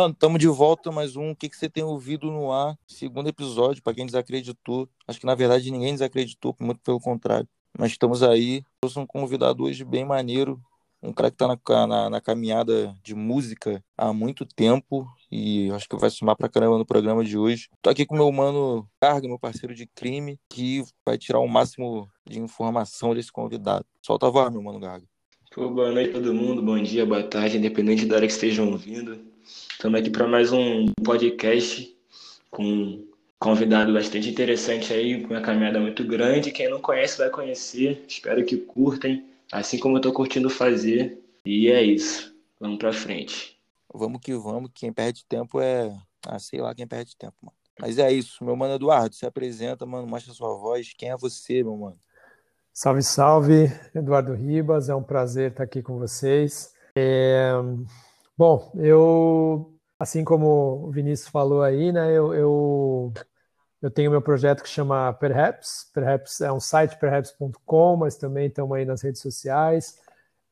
Mano, tamo de volta mais um. O que, que você tem ouvido no ar? Segundo episódio, para quem desacreditou. Acho que na verdade ninguém desacreditou, muito pelo contrário. Mas estamos aí. Sou um convidado hoje bem maneiro. Um cara que tá na, na, na caminhada de música há muito tempo e acho que vai somar pra caramba no programa de hoje. Tô aqui com meu mano Carga, meu parceiro de crime, que vai tirar o máximo de informação desse convidado. Solta a voz, meu mano Garga. Pô, boa noite todo mundo, bom dia, boa tarde, independente da hora que estejam ouvindo. Estamos aqui para mais um podcast com um convidado bastante interessante aí, com uma caminhada muito grande. Quem não conhece vai conhecer. Espero que curtem, assim como eu estou curtindo fazer. E é isso. Vamos para frente. Vamos que vamos. Quem perde tempo é. Ah, sei lá quem perde tempo, mano. Mas é isso. Meu mano Eduardo, se apresenta, mano. Mostra sua voz. Quem é você, meu mano? Salve, salve. Eduardo Ribas. É um prazer estar aqui com vocês. É... Bom, eu, assim como o Vinícius falou aí, né, eu, eu, eu tenho meu projeto que chama Perhaps. Perhaps é um site, perhaps.com, mas também estamos aí nas redes sociais.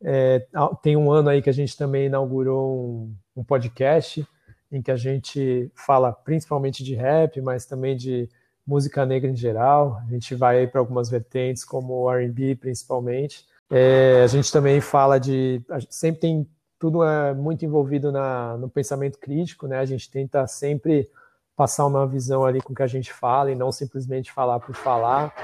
É, tem um ano aí que a gente também inaugurou um, um podcast em que a gente fala principalmente de rap, mas também de música negra em geral. A gente vai para algumas vertentes, como R&B principalmente. É, a gente também fala de... Sempre tem tudo é muito envolvido na, no pensamento crítico, né? A gente tenta sempre passar uma visão ali com o que a gente fala e não simplesmente falar por falar.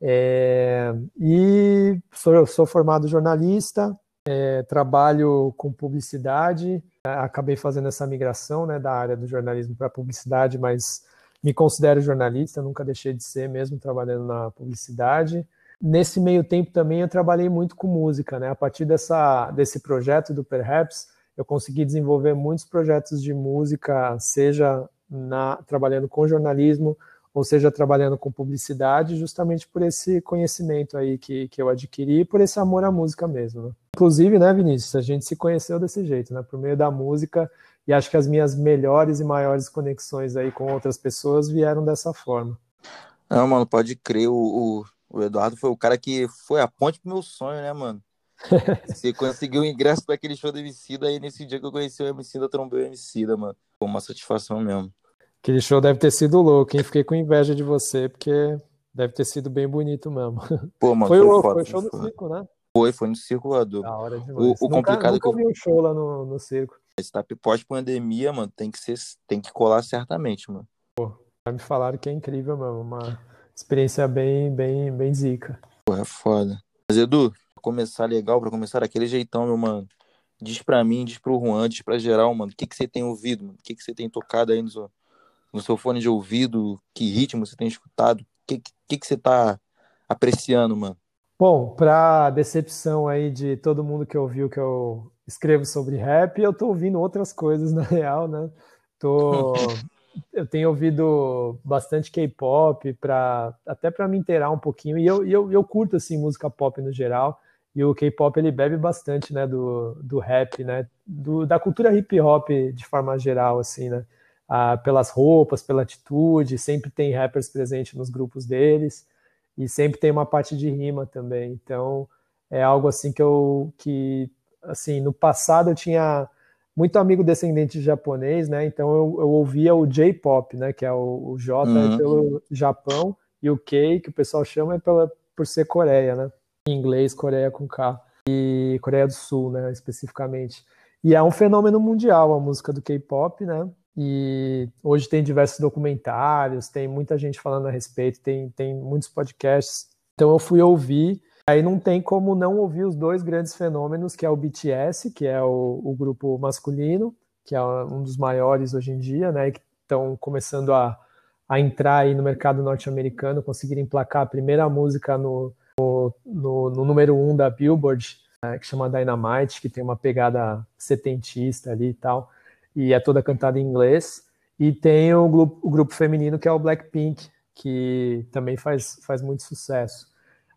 É, e sou, sou formado jornalista, é, trabalho com publicidade, acabei fazendo essa migração né, da área do jornalismo para publicidade, mas me considero jornalista, nunca deixei de ser mesmo trabalhando na publicidade. Nesse meio tempo também eu trabalhei muito com música, né? A partir dessa, desse projeto do Perhaps, eu consegui desenvolver muitos projetos de música, seja na, trabalhando com jornalismo, ou seja, trabalhando com publicidade, justamente por esse conhecimento aí que, que eu adquiri, por esse amor à música mesmo. Né? Inclusive, né, Vinícius, a gente se conheceu desse jeito, né, por meio da música, e acho que as minhas melhores e maiores conexões aí com outras pessoas vieram dessa forma. Não, mano, pode crer, o, o o Eduardo foi o cara que foi a ponte pro meu sonho, né, mano? Você conseguiu o ingresso para aquele show do Emicida aí nesse dia que eu conheci o Emicida, trombei o Emicida, mano. Foi uma satisfação mesmo. Aquele show deve ter sido louco, hein? Fiquei com inveja de você, porque deve ter sido bem bonito mesmo. Pô, mano, foi, foi, foda, foi o show do circo, né? Foi, foi no circo voador. Da hora demais. O, o nunca, complicado nunca é que vi um show lá no, no circo. Esse tá pós-pandemia, mano, tem que ser, tem que colar certamente, mano. Pô, já me falaram que é incrível mesmo, uma experiência bem, bem, bem zica. Porra, é foda. Mas, Edu, pra começar legal, pra começar daquele jeitão, meu mano. Diz pra mim, diz pro Juan, diz pra geral, mano. O que, que você tem ouvido, mano? O que, que você tem tocado aí no seu, no seu fone de ouvido? Que ritmo você tem escutado? O que, que, que você tá apreciando, mano? Bom, pra decepção aí de todo mundo que ouviu que eu escrevo sobre rap, eu tô ouvindo outras coisas, na real, né? Tô eu tenho ouvido bastante K-pop para até para me inteirar um pouquinho e eu, eu, eu curto assim música pop no geral e o K-pop ele bebe bastante né do, do rap né do, da cultura hip hop de forma geral assim né ah, pelas roupas pela atitude sempre tem rappers presentes nos grupos deles e sempre tem uma parte de rima também então é algo assim que eu que assim no passado eu tinha muito amigo descendente de japonês, né? Então eu, eu ouvia o J-pop, né? Que é o, o J uhum. pelo Japão e o K, que o pessoal chama, é pela, por ser Coreia, né? Em inglês, Coreia com K. E Coreia do Sul, né? Especificamente. E é um fenômeno mundial a música do K-pop, né? E hoje tem diversos documentários, tem muita gente falando a respeito, tem, tem muitos podcasts. Então eu fui ouvir Aí não tem como não ouvir os dois grandes fenômenos, que é o BTS, que é o, o grupo masculino, que é um dos maiores hoje em dia, né? Que estão começando a, a entrar aí no mercado norte-americano, conseguirem emplacar a primeira música no, no, no, no número um da Billboard, né, que chama Dynamite, que tem uma pegada setentista ali e tal, e é toda cantada em inglês. E tem o grupo, o grupo feminino, que é o Blackpink, que também faz, faz muito sucesso.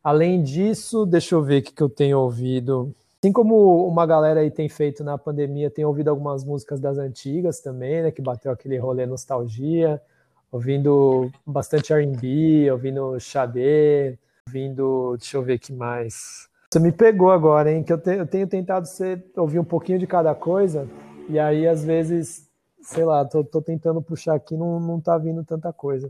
Além disso, deixa eu ver o que eu tenho ouvido. Assim como uma galera aí tem feito na pandemia, tem ouvido algumas músicas das antigas também, né? Que bateu aquele rolê nostalgia, ouvindo bastante R&B, ouvindo Xadê, ouvindo, deixa eu ver o que mais. Você me pegou agora, hein? Que eu, te, eu tenho tentado ser, ouvir um pouquinho de cada coisa, e aí às vezes sei lá, tô, tô tentando puxar aqui, não, não tá vindo tanta coisa.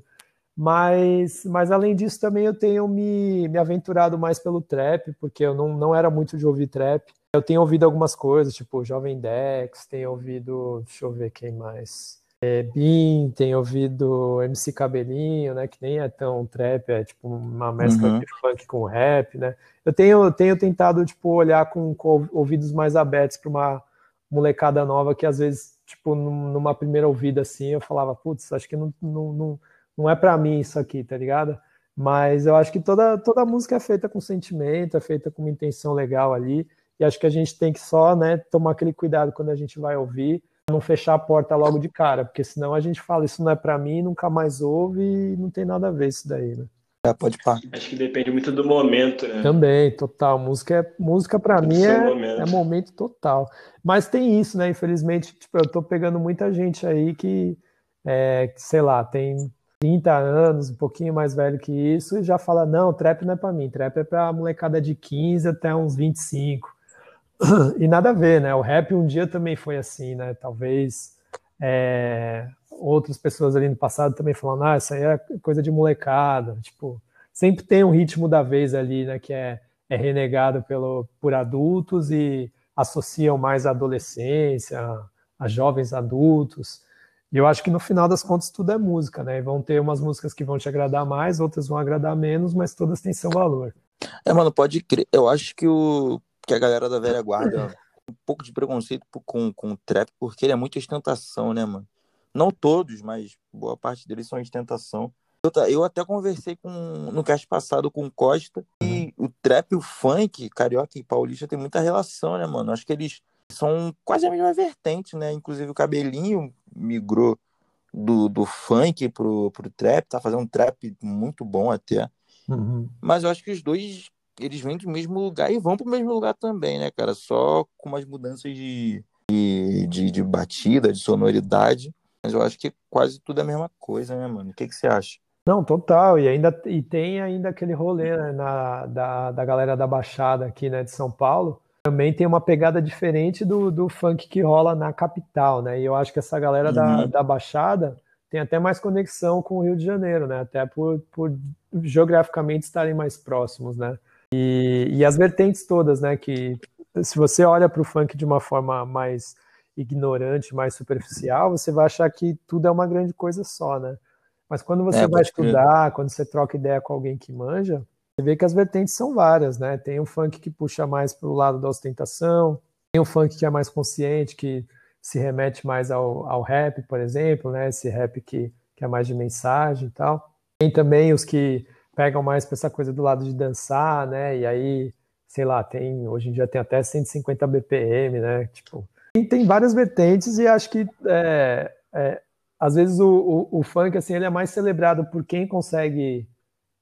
Mas, mas além disso, também eu tenho me, me aventurado mais pelo trap, porque eu não, não era muito de ouvir trap. Eu tenho ouvido algumas coisas, tipo Jovem Dex, tenho ouvido, deixa eu ver quem mais. É, Bin, tenho ouvido MC Cabelinho, né, que nem é tão trap, é tipo uma mescla uhum. de funk com rap, né. Eu tenho, tenho tentado, tipo, olhar com, com ouvidos mais abertos para uma molecada nova que às vezes, tipo, numa primeira ouvida assim, eu falava, putz, acho que não, não, não não é para mim isso aqui, tá ligado? Mas eu acho que toda, toda música é feita com sentimento, é feita com uma intenção legal ali, e acho que a gente tem que só, né, tomar aquele cuidado quando a gente vai ouvir, não fechar a porta logo de cara, porque senão a gente fala, isso não é para mim, nunca mais ouve e não tem nada a ver isso daí, né? É, pode pá. Acho que depende muito do momento, né? Também, total. Música é música para mim é momento. é momento total. Mas tem isso, né? Infelizmente, tipo, eu tô pegando muita gente aí que, é, sei lá, tem 30 anos, um pouquinho mais velho que isso, e já fala: não, trap não é para mim, trap é para molecada de 15 até uns 25. E nada a ver, né? O rap um dia também foi assim, né? Talvez é, outras pessoas ali no passado também falando: ah, isso aí é coisa de molecada. Tipo, sempre tem um ritmo da vez ali, né? Que é, é renegado pelo, por adultos e associam mais a adolescência, a jovens adultos. E eu acho que no final das contas tudo é música, né? vão ter umas músicas que vão te agradar mais, outras vão agradar menos, mas todas têm seu valor. É, mano, pode crer. Eu acho que, o, que a galera da velha guarda um pouco de preconceito com, com o trap, porque ele é muito ostentação, né, mano? Não todos, mas boa parte deles são ostentação. Eu, até conversei com, no cast passado com Costa e o trap, o funk, carioca e paulista tem muita relação, né, mano? Acho que eles são quase a mesma vertente, né? Inclusive o cabelinho migrou do, do funk pro, pro trap, tá fazendo um trap muito bom até. Uhum. Mas eu acho que os dois, eles vêm do mesmo lugar e vão pro mesmo lugar também, né, cara? Só com umas mudanças de, de, de, de batida, de sonoridade. Mas eu acho que quase tudo é a mesma coisa, né, mano? O que, que você acha? Não, total. E ainda e tem ainda aquele rolê né, na, da, da galera da Baixada aqui, né, de São Paulo, também tem uma pegada diferente do, do funk que rola na capital, né? E eu acho que essa galera uhum. da, da Baixada tem até mais conexão com o Rio de Janeiro, né? Até por, por geograficamente estarem mais próximos, né? E, e as vertentes todas, né? Que se você olha para o funk de uma forma mais ignorante, mais superficial, você vai achar que tudo é uma grande coisa só, né? Mas quando você é, vai estudar, quando você troca ideia com alguém que manja, você vê que as vertentes são várias, né? Tem um funk que puxa mais para o lado da ostentação, tem um funk que é mais consciente, que se remete mais ao, ao rap, por exemplo, né? Esse rap que, que é mais de mensagem e tal. Tem também os que pegam mais para essa coisa do lado de dançar, né? E aí, sei lá, tem hoje em dia tem até 150 BPM, né? Tipo, tem várias vertentes e acho que é, é, às vezes o, o, o, funk assim ele é mais celebrado por quem consegue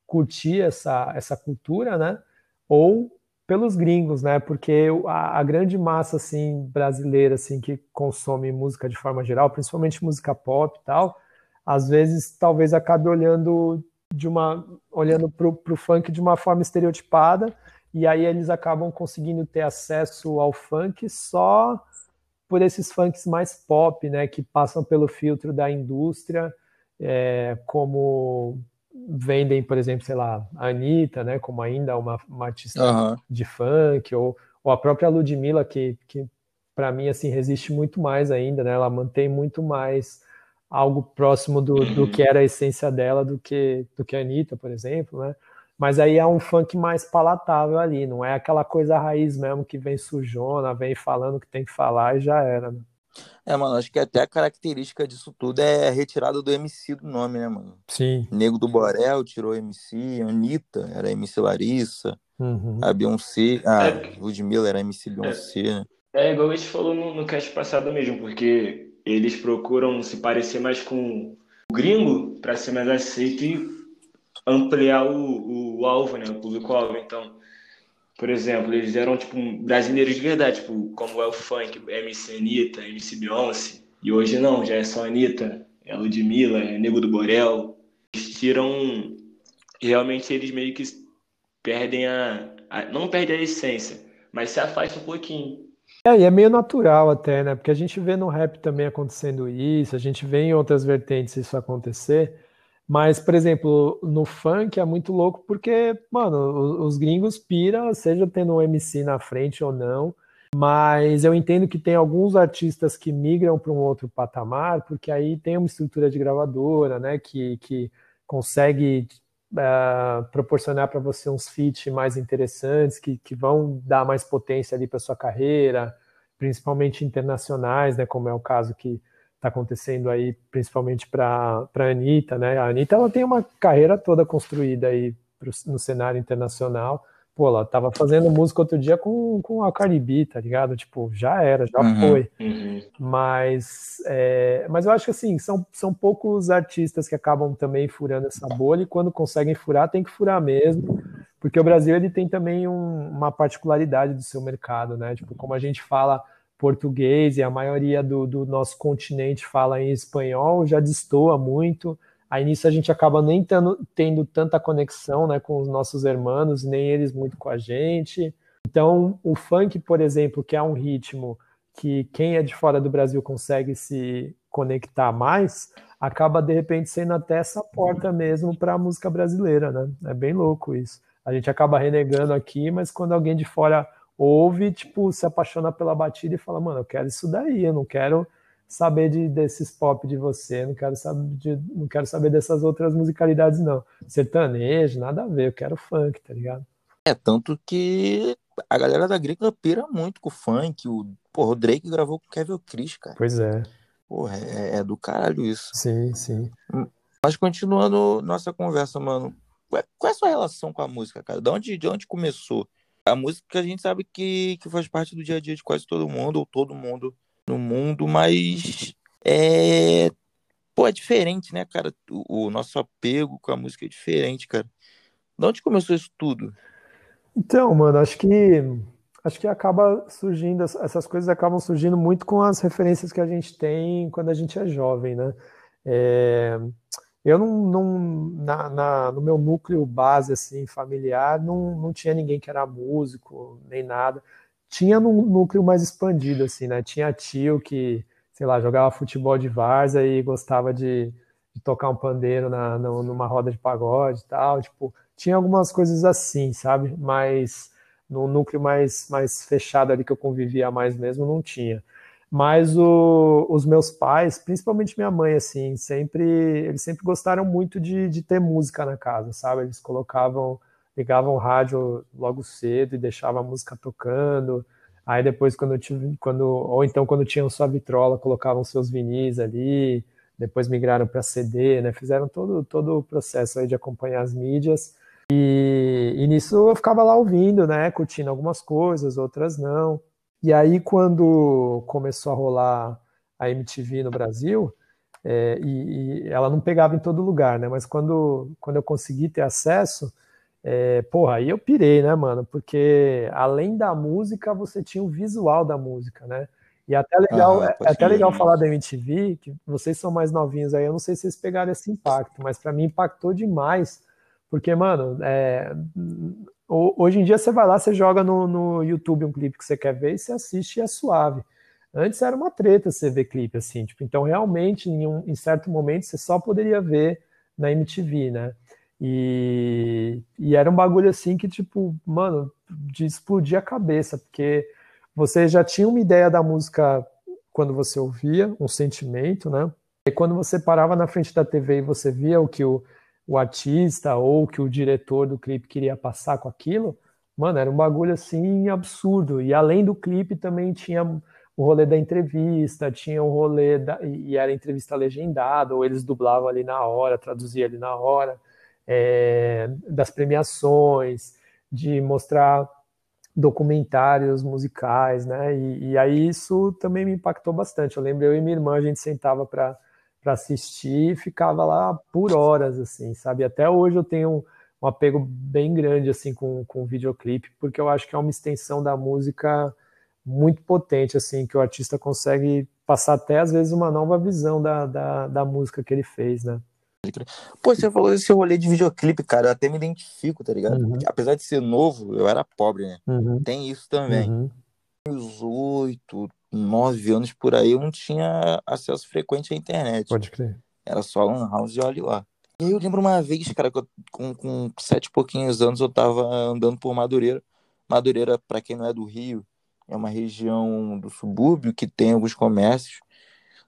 curtir essa, essa cultura, né? Ou pelos gringos, né? Porque a, a, grande massa assim brasileira assim que consome música de forma geral, principalmente música pop e tal, às vezes talvez acabe olhando de uma olhando para o funk de uma forma estereotipada e aí eles acabam conseguindo ter acesso ao funk só por esses funks mais pop, né? Que passam pelo filtro da indústria, é, como vendem, por exemplo, sei lá, a Anitta, né, como ainda uma, uma artista uhum. de funk, ou, ou a própria Ludmilla, que, que para mim, assim, resiste muito mais ainda, né, ela mantém muito mais algo próximo do, do uhum. que era a essência dela do que, do que a Anitta, por exemplo, né, mas aí é um funk mais palatável ali, não é aquela coisa raiz mesmo que vem sujona, vem falando o que tem que falar e já era, né? É, mano, acho que até a característica disso tudo é retirada do MC do nome, né, mano? Sim. Nego do Borel tirou MC, Anitta era MC Larissa, uhum. a Beyoncé, a é, Ludmilla era MC Beyoncé, é, né? É igual a gente falou no, no cast passado mesmo, porque eles procuram se parecer mais com o gringo para ser mais aceito e ampliar o, o alvo, né, o público-alvo. Então, por exemplo, eles eram tipo brasileiros de verdade, tipo, como é o funk, MC Anitta, MC Beyoncé. E hoje não, já é só Anitta, é Ludmilla, é Nego do Borel. Eles tiram. Realmente eles meio que perdem a, a. Não perdem a essência, mas se afastam um pouquinho. É, e é meio natural até, né? Porque a gente vê no rap também acontecendo isso, a gente vê em outras vertentes isso acontecer. Mas, por exemplo, no funk é muito louco porque, mano, os gringos pira, seja tendo um MC na frente ou não. Mas eu entendo que tem alguns artistas que migram para um outro patamar, porque aí tem uma estrutura de gravadora, né? Que, que consegue uh, proporcionar para você uns feats mais interessantes, que, que vão dar mais potência ali para sua carreira, principalmente internacionais, né? Como é o caso que está acontecendo aí, principalmente para a Anitta, né? A Anitta ela tem uma carreira toda construída aí pro, no cenário internacional. Pô, ela tava fazendo música outro dia com, com a Cardi B, tá ligado? Tipo, já era, já uhum, foi. Uhum. Mas, é, mas eu acho que assim, são, são poucos artistas que acabam também furando essa bolha e quando conseguem furar, tem que furar mesmo. Porque o Brasil ele tem também um, uma particularidade do seu mercado, né? Tipo, como a gente fala português e a maioria do, do nosso continente fala em espanhol, já destoa muito. Aí nisso a gente acaba nem tendo, tendo tanta conexão né, com os nossos irmãos, nem eles muito com a gente. Então, o funk, por exemplo, que é um ritmo que quem é de fora do Brasil consegue se conectar mais, acaba de repente sendo até essa porta mesmo para a música brasileira, né? É bem louco isso. A gente acaba renegando aqui, mas quando alguém de fora ouve, tipo, se apaixona pela batida e fala, mano, eu quero isso daí, eu não quero saber de, desses pop de você, não quero saber de, não quero saber dessas outras musicalidades não. Sertanejo, nada a ver, eu quero funk, tá ligado? É tanto que a galera da gringa pira muito com o funk, o, porra, o Drake gravou com o Kevin Chris, cara. Pois é. Porra, é, é do caralho isso. Sim, sim. Mas continuando nossa conversa, mano, qual é a sua relação com a música, cara? De onde, de onde começou? A música a gente sabe que, que faz parte do dia a dia de quase todo mundo, ou todo mundo no mundo, mas é. Pô, é diferente, né, cara? O, o nosso apego com a música é diferente, cara. De onde começou isso tudo? Então, mano, acho que acho que acaba surgindo, essas coisas acabam surgindo muito com as referências que a gente tem quando a gente é jovem, né? É, eu não, não na, na, no meu núcleo base assim familiar não, não tinha ninguém que era músico nem nada. Tinha num núcleo mais expandido assim né? Tinha tio que sei lá jogava futebol de várzea e gostava de, de tocar um pandeiro na, numa roda de pagode e tal. Tipo tinha algumas coisas assim sabe? Mas no núcleo mais mais fechado ali que eu convivia mais mesmo não tinha mas o, os meus pais, principalmente minha mãe, assim, sempre eles sempre gostaram muito de, de ter música na casa, sabe? Eles colocavam, ligavam o rádio logo cedo e deixavam a música tocando. Aí depois quando eu tive, quando ou então quando tinham sua vitrola, colocavam seus vinis ali. Depois migraram para CD, né? Fizeram todo todo o processo aí de acompanhar as mídias. E, e nisso eu ficava lá ouvindo, né? Curtindo algumas coisas, outras não. E aí, quando começou a rolar a MTV no Brasil, é, e, e, ela não pegava em todo lugar, né? Mas quando, quando eu consegui ter acesso, é, porra, aí eu pirei, né, mano? Porque além da música, você tinha o visual da música, né? E é até legal, ah, é até legal falar da MTV, que vocês são mais novinhos aí, eu não sei se vocês pegaram esse impacto, mas para mim impactou demais, porque, mano, é, Hoje em dia você vai lá, você joga no, no YouTube um clipe que você quer ver e você assiste e é suave. Antes era uma treta você ver clipe assim, tipo, então realmente em, um, em certo momento você só poderia ver na MTV, né? E, e era um bagulho assim que, tipo, mano, de explodir a cabeça, porque você já tinha uma ideia da música quando você ouvia, um sentimento, né? E quando você parava na frente da TV e você via o que o, o artista ou que o diretor do clipe queria passar com aquilo, mano, era um bagulho assim absurdo. E além do clipe também tinha o rolê da entrevista, tinha o rolê da, e era entrevista legendada, ou eles dublavam ali na hora, traduziam ali na hora, é, das premiações, de mostrar documentários musicais, né? E, e, aí isso também me impactou bastante. Eu lembro eu e minha irmã a gente sentava para para assistir e ficava lá por horas, assim, sabe? Até hoje eu tenho um, apego bem grande, assim, com, com o videoclipe, porque eu acho que é uma extensão da música muito potente, assim, que o artista consegue passar até, às vezes, uma nova visão da, da, da música que ele fez, né? Pô, você falou desse rolê de videoclipe, cara, eu até me identifico, tá ligado? Uhum. Apesar de ser novo, eu era pobre, né? Uhum. Tem isso também. Uhum. uns oito, nove anos por aí, eu não tinha acesso frequente à internet. Pode crer. Era só Lan House e olhe lá. E aí eu lembro uma vez, cara, que eu, com, com sete e pouquinhos anos eu tava andando por Madureira. Madureira, para quem não é do Rio, é uma região do subúrbio que tem alguns comércios.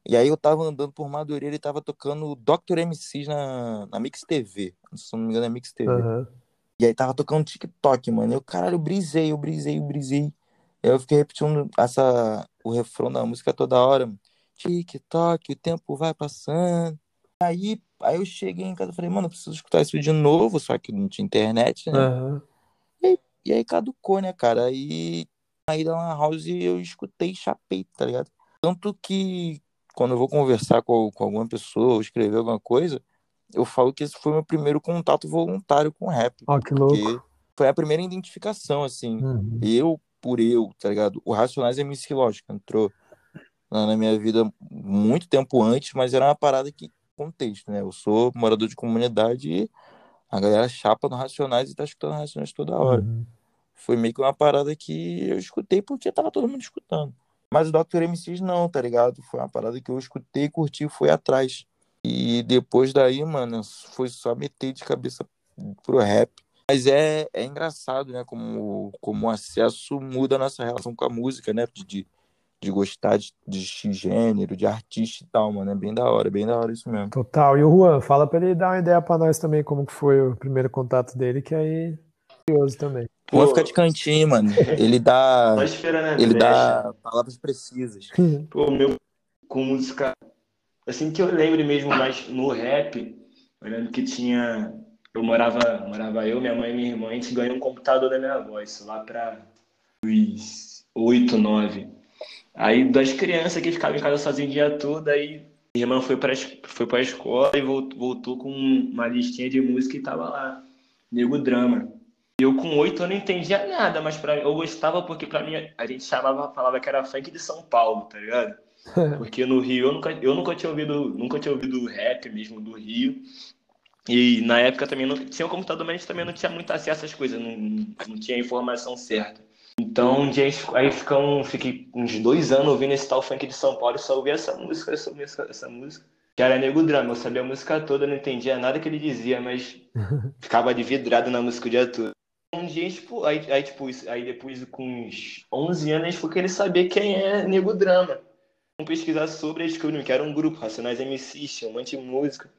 E aí eu tava andando por Madureira e tava tocando Dr. MCs na, na Mix TV. Se não me engano é Mix TV. Aham. E aí tava tocando TikTok, mano. Eu, caralho, eu brisei, eu brisei, eu brisei. Aí eu fiquei repetindo essa, o refrão da música toda hora. TikTok, o tempo vai passando. Aí, aí eu cheguei em casa e falei, mano, eu preciso escutar isso de novo, só que não tinha internet, né? Aham. E aí caducou, né, cara? Aí, aí da Lan House eu escutei e chapei, tá ligado? Tanto que quando eu vou conversar com, com alguma pessoa ou escrever alguma coisa, eu falo que esse foi meu primeiro contato voluntário com rap. Ó, que louco. Porque foi a primeira identificação, assim. Uhum. Eu por eu, tá ligado? O Racionais MC Lógica entrou na, minha vida muito tempo antes, mas era uma parada que contexto, né? Eu sou morador de comunidade e a galera chapa no Racionais e tá escutando Racionais toda hora. Uhum. Foi meio que uma parada que eu escutei porque tava todo mundo escutando. Mas o Dr. MCs não, tá ligado? Foi uma parada que eu escutei, curti e fui atrás. E depois daí, mano, foi só meter de cabeça pro rap. Mas é, é engraçado, né? Como, como o acesso muda a nossa relação com a música, né? De, de, de gostar de, de X gênero, de artista e tal, mano. É bem da hora, bem da hora isso mesmo. Total. E o Juan, fala pra ele dar uma ideia pra nós também, como que foi o primeiro contato dele, que aí curioso também. Pô, ficar de cantinho, mano. Ele dá. Só esperando a Ele dá palavras precisas. Pô, meu, com música. Assim que eu lembre mesmo, mas no rap, eu lembro que tinha. Eu morava, morava eu, minha mãe e minha irmã, a gente ganhou um computador da minha avó, isso lá pra uns 8, 9. Aí das crianças que ficavam em casa sozinho o dia todo, aí minha irmã foi es- foi pra escola e voltou, voltou com uma listinha de música e tava lá, Nego Drama. Eu com oito eu não entendia nada, mas pra, eu gostava porque pra mim a gente chamava, falava que era funk de São Paulo, tá ligado? Porque no Rio eu nunca, eu nunca tinha ouvido, nunca tinha ouvido rap mesmo do Rio. E na época também não tinha um computador, mas a gente também não tinha muito acesso às coisas, não, não tinha a informação certa. Então, um dia aí fica um, fiquei uns dois anos ouvindo esse tal funk de São Paulo e só ouvia essa música, essa música, essa música. Que era Nego Drama, eu sabia a música toda, não entendia nada que ele dizia, mas ficava de vidrado na música o dia todo. Um dia, tipo, aí, aí, tipo, aí depois com uns 11 anos a gente foi querer saber quem é Nego Drama. Vamos pesquisar sobre, aí descobrimos que era um grupo, Racionais MCs, tinha um monte de música.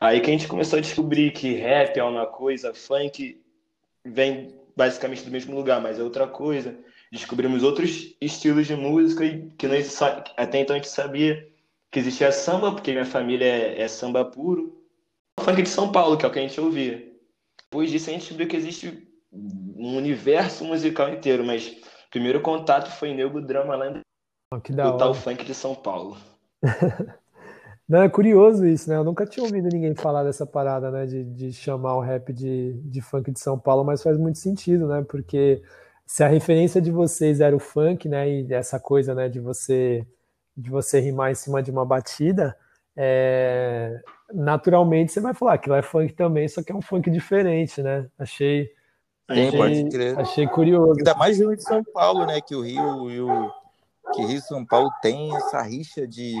Aí que a gente começou a descobrir que rap é uma coisa, funk vem basicamente do mesmo lugar, mas é outra coisa. Descobrimos outros estilos de música que nós até então a gente sabia que existia samba, porque minha família é, é samba puro. Funk de São Paulo, que é o que a gente ouvia. Depois disso a gente descobriu que existe um universo musical inteiro, mas o primeiro contato foi Nego Drama lá Ó, que da do tal hora. funk de São Paulo. Não, é curioso isso, né? Eu nunca tinha ouvido ninguém falar dessa parada, né? De, de chamar o rap de, de funk de São Paulo, mas faz muito sentido, né? Porque se a referência de vocês era o funk, né? E essa coisa, né? De você, de você rimar em cima de uma batida, é, naturalmente você vai falar que lá é funk também, só que é um funk diferente, né? Achei, Sim, achei, pode crer. achei curioso. Ainda mais Rio de São Paulo, né? Que o Rio e o que Rio e São Paulo tem essa rixa de,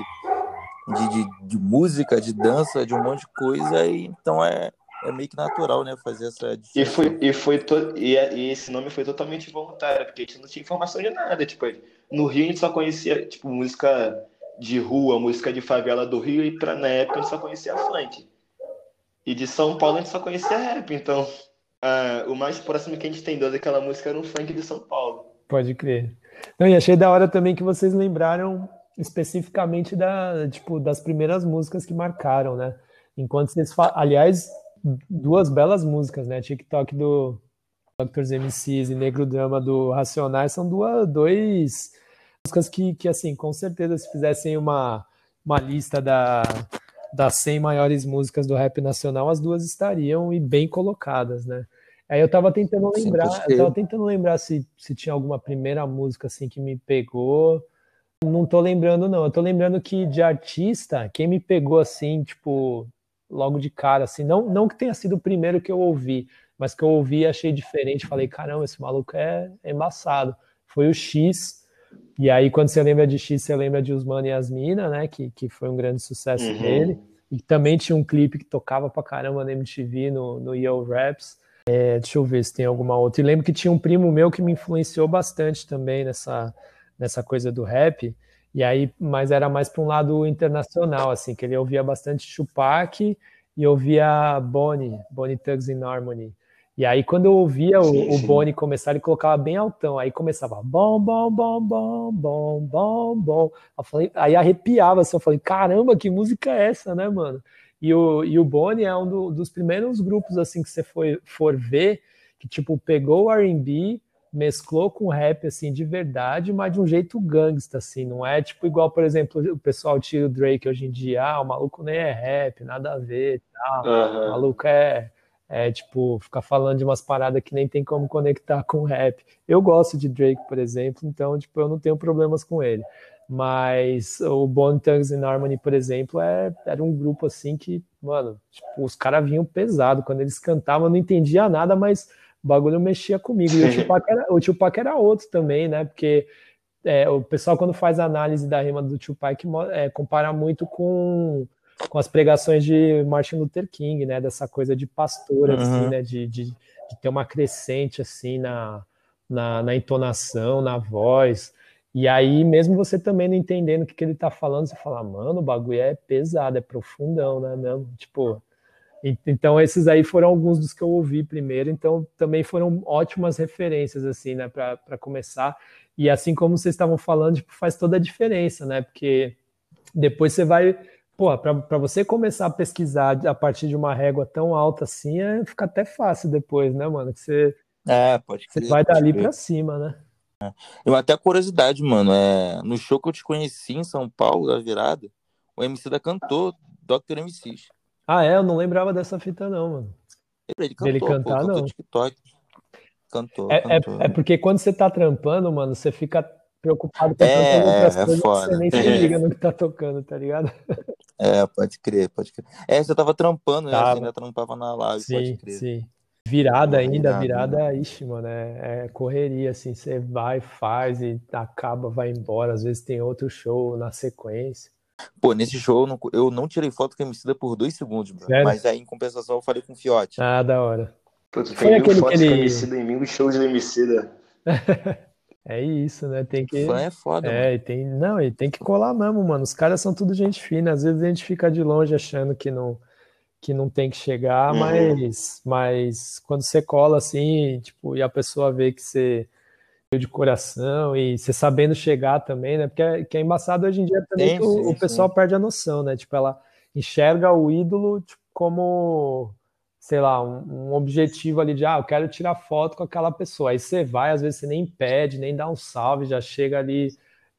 de, de, de música, de dança, de um monte de coisa, e então é, é meio que natural, né? Fazer essa E foi, e foi to... e, é- e esse nome foi totalmente voluntário, porque a gente não tinha informação de nada. Tipo, no Rio a gente só conhecia, tipo, música de rua, música de favela do Rio, e pra, na época a gente só conhecia funk. E de São Paulo a gente só conhecia rap, então o mais próximo que a gente tem daquela música era um funk de São Paulo. Pode crer. Não, e achei da hora também que vocês lembraram especificamente da, tipo, das primeiras músicas que marcaram, né? Enquanto vocês aliás, duas belas músicas, né? TikTok do Doctors MCs e Negro Drama do Racionais são duas, dois músicas que, que, assim, com certeza se fizessem uma, uma lista da, das 100 maiores músicas do rap nacional, as duas estariam e bem colocadas, né? Aí eu tava tentando lembrar, eu tava tentando lembrar se, se tinha alguma primeira música assim que me pegou. Não tô lembrando, não. Eu tô lembrando que de artista, quem me pegou assim, tipo, logo de cara, assim, não, não que tenha sido o primeiro que eu ouvi, mas que eu ouvi e achei diferente. Falei, caramba, esse maluco é, é embaçado. Foi o X, E aí, quando você lembra de X, você lembra de Usman e Asmina, né? Que, que foi um grande sucesso uhum. dele. E também tinha um clipe que tocava pra caramba na MTV, no, no Yo Raps. É, deixa eu ver se tem alguma outra. E lembro que tinha um primo meu que me influenciou bastante também nessa, nessa coisa do rap. E aí, mas era mais para um lado internacional, assim, que ele ouvia bastante Tupac e ouvia Bonnie, Bonnie Tugs in Harmony. E aí, quando eu ouvia o, o Bonnie começar, ele colocava bem altão. Aí começava bom, bom, bom, bom, bom, bom, bom. Falei, aí arrepiava assim, eu falei, caramba, que música é essa, né, mano? E o, e o Bonnie é um do, dos primeiros grupos, assim, que você foi, for ver, que, tipo, pegou o R&B, mesclou com rap, assim, de verdade, mas de um jeito gangsta, assim, não é, tipo, igual, por exemplo, o pessoal tira o Drake hoje em dia, ah, o maluco nem é rap, nada a ver, tal, uhum. o maluco é é, tipo, ficar falando de umas paradas que nem tem como conectar com rap. Eu gosto de Drake, por exemplo, então, tipo, eu não tenho problemas com ele. Mas o Bone Thugs and Harmony, por exemplo, é, era um grupo assim que, mano, tipo, os caras vinham pesado. Quando eles cantavam, eu não entendia nada, mas o bagulho mexia comigo. E o Tupac era, o Tupac era outro também, né? Porque é, o pessoal, quando faz análise da rima do Tupac, é, compara muito com com as pregações de Martin Luther King, né? Dessa coisa de pastor, uhum. assim, né? De, de, de, ter uma crescente, assim, na, na, na, entonação, na voz. E aí, mesmo você também não entendendo o que, que ele tá falando, você fala, mano, o bagulho é pesado, é profundão, né? Mesmo? Tipo, então esses aí foram alguns dos que eu ouvi primeiro, então também foram ótimas referências, assim, né? Para começar. E assim como vocês estavam falando, tipo, faz toda a diferença, né? Porque depois você vai Pô, para você começar a pesquisar a partir de uma régua tão alta assim, é, fica até fácil depois, né, mano? Que você, é, pode crer, Você vai dali para cima, né? É. Eu até curiosidade, mano, é, no show que eu te conheci em São Paulo, da virada, o MC da cantou, Dr. MCs. Ah, é? Eu não lembrava dessa fita, não, mano. Ele cantou, Ele cantar, pô, não. TikTok. Cantou, é, é cantou. É, é, porque quando você tá trampando, mano, você fica preocupado com é, outras é coisas foda. você nem se liga no que tá tocando, tá ligado? É, pode crer, pode crer. É, você tava trampando, né? Você ainda trampava na live, sim, pode crer. Sim, Virada ainda, virada, né? ixi, mano, é, é, correria, assim, você vai, faz e acaba, vai embora, às vezes tem outro show na sequência. Pô, nesse show eu não, eu não tirei foto com a Emicida por dois segundos, bro. mas aí em compensação eu falei com o Fiote. Ah, da hora. Pô, tu tem Foi mil fotos ele... com Emicida em mil shows do Emicida. É isso, né? Tem que. Fã é foda. É, mano. e tem. Não, e tem que colar mesmo, mano. Os caras são tudo gente fina. Às vezes a gente fica de longe achando que não, que não tem que chegar, uhum. mas, mas quando você cola assim, tipo, e a pessoa vê que você de coração e você sabendo chegar também, né? Porque é, que é embaçado hoje em dia também sim, que o, sim, o pessoal sim. perde a noção, né? Tipo, ela enxerga o ídolo tipo, como sei lá, um, um, objetivo ali de, ah, eu quero tirar foto com aquela pessoa. Aí você vai, às vezes você nem pede, nem dá um salve, já chega ali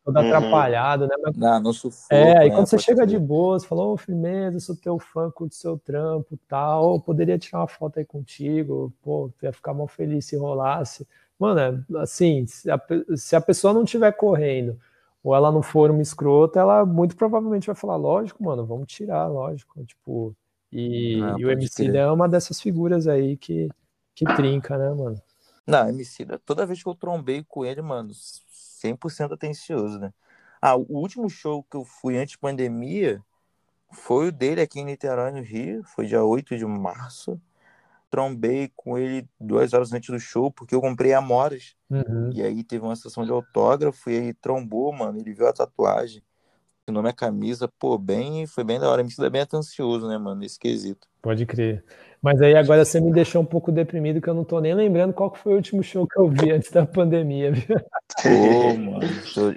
todo uhum. atrapalhado, né? Não, não sufoco, É, aí né? quando você chega ser. de boa, você fala, ô, oh, firmeza, sou teu fã, curto seu trampo tal, oh, poderia tirar uma foto aí contigo, pô, ia ficar mal feliz se rolasse. Mano, é, assim, se a, se a pessoa não estiver correndo ou ela não for uma escrota, ela muito provavelmente vai falar, lógico, mano, vamos tirar, lógico. Tipo, e, ah, e o MC é uma dessas figuras aí que, que trinca, né, mano? Não, MC, toda vez que eu trombei com ele, mano, 100% atencioso, né? Ah, o último show que eu fui antes pandemia foi o dele aqui em Niterói, no Rio. Foi dia 8 de março. Trombei com ele duas horas antes do show, porque eu comprei Amoras. Uhum. E aí teve uma sessão de autógrafo, e aí trombou, mano. Ele viu a tatuagem o nome é camisa, pô, bem, foi bem da hora. Me sinto bem atencioso, né, mano, nesse quesito. Pode crer. Mas aí agora você me deixou um pouco deprimido, que eu não tô nem lembrando qual foi o último show que eu vi antes da pandemia, viu? Pô, mano,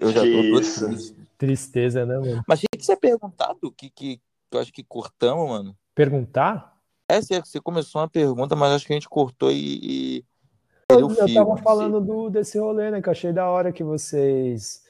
eu, já tô triste. Tristeza, né, mano? Mas tinha que ser perguntado o que, que eu acho que cortamos, mano. Perguntar? É, você começou uma pergunta, mas acho que a gente cortou e. e... Eu, eu tava falando do, desse rolê, né? Que eu achei da hora que vocês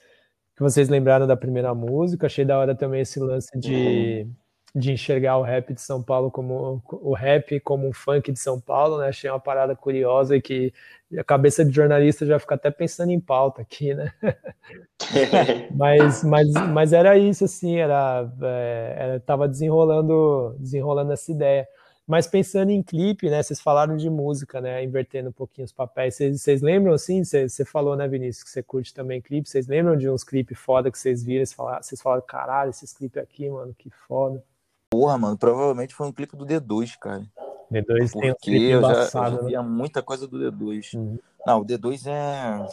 que vocês lembraram da primeira música. Achei da hora também esse lance de, de enxergar o rap de São Paulo como o rap como um funk de São Paulo, né? Achei uma parada curiosa e que a cabeça de jornalista já fica até pensando em pauta aqui, né? mas, mas, mas era isso, assim, era, é, era tava desenrolando, desenrolando essa ideia. Mas pensando em clipe, né? Vocês falaram de música, né? Invertendo um pouquinho os papéis. Vocês, vocês lembram, assim? Você, falou, né, Vinícius, que você curte também clipe. Vocês lembram de uns clipes foda que vocês viram? Vocês falaram, vocês falaram, caralho, esses clipes aqui, mano, que foda. Porra, mano, provavelmente foi um clipe do D2, cara. D2 Porque tem um clipe eu já, eu embaçado, já né? via muita coisa do D2. Uhum. Não, o D2 é.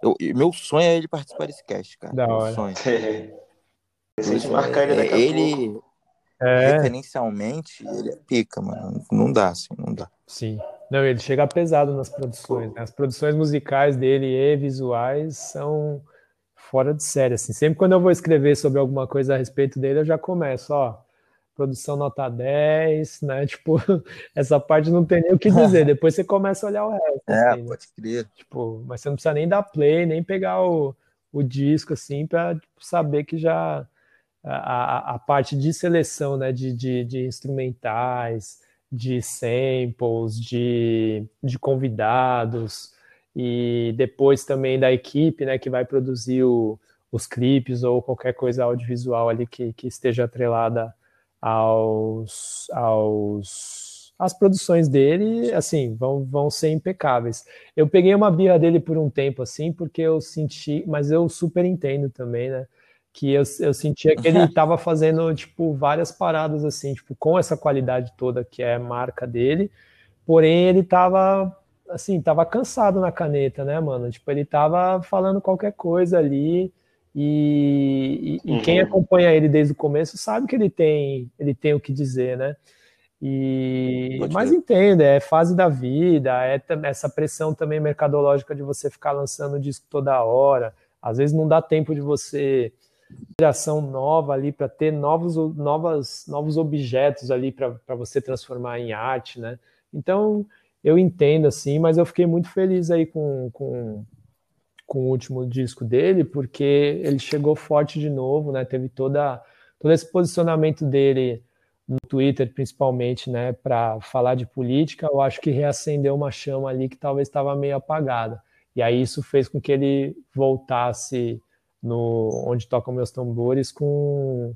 Eu, meu sonho é ele participar desse cast, cara. Da meu hora. sonho. De marcar ele daqui a ele, pouco. É, referencialmente, ele é pica, mano. Não dá, assim, não dá. sim. Não, ele chega pesado nas produções. né? As produções musicais dele e visuais são fora de série. Assim. Sempre quando eu vou escrever sobre alguma coisa a respeito dele, eu já começo, ó. Produção nota 10, né? Tipo, essa parte não tem nem o que dizer. Depois você começa a olhar o resto. É, assim, né? pode crer. Tipo, mas você não precisa nem dar play, nem pegar o, o disco, assim, para saber que já a, a, parte de seleção, né, de, de, de instrumentais, de samples, de, de convidados, e depois também da equipe, né, que vai produzir o, os clipes ou qualquer coisa audiovisual ali que, que esteja atrelada aos, aos as produções dele, assim, vão, vão ser impecáveis. Eu peguei uma birra dele por um tempo, assim, porque eu senti, mas eu super entendo também, né? Que eu, eu sentia que ele estava fazendo, tipo, várias paradas, assim, tipo, com essa qualidade toda que é marca dele, porém ele tava, assim, tava cansado na caneta, né, mano? Tipo, ele tava falando qualquer coisa ali, e, e- e quem Uhum. acompanha ele desde o começo sabe que ele tem, ele tem o que dizer, né? E, Pode mas entenda, é fase da vida, é essa pressão também mercadológica de você ficar lançando disco toda hora. Às vezes não dá tempo de você geração nova ali para ter novos, novas, novos objetos ali para você transformar em arte, né? Então eu entendo assim, mas eu fiquei muito feliz aí com, com, com o último disco dele, porque ele chegou forte de novo, né? Teve toda, todo esse posicionamento dele no Twitter, principalmente, né, para falar de política. Eu acho que reacendeu uma chama ali que talvez estava meio apagada. E aí isso fez com que ele voltasse no onde tocam meus tambores com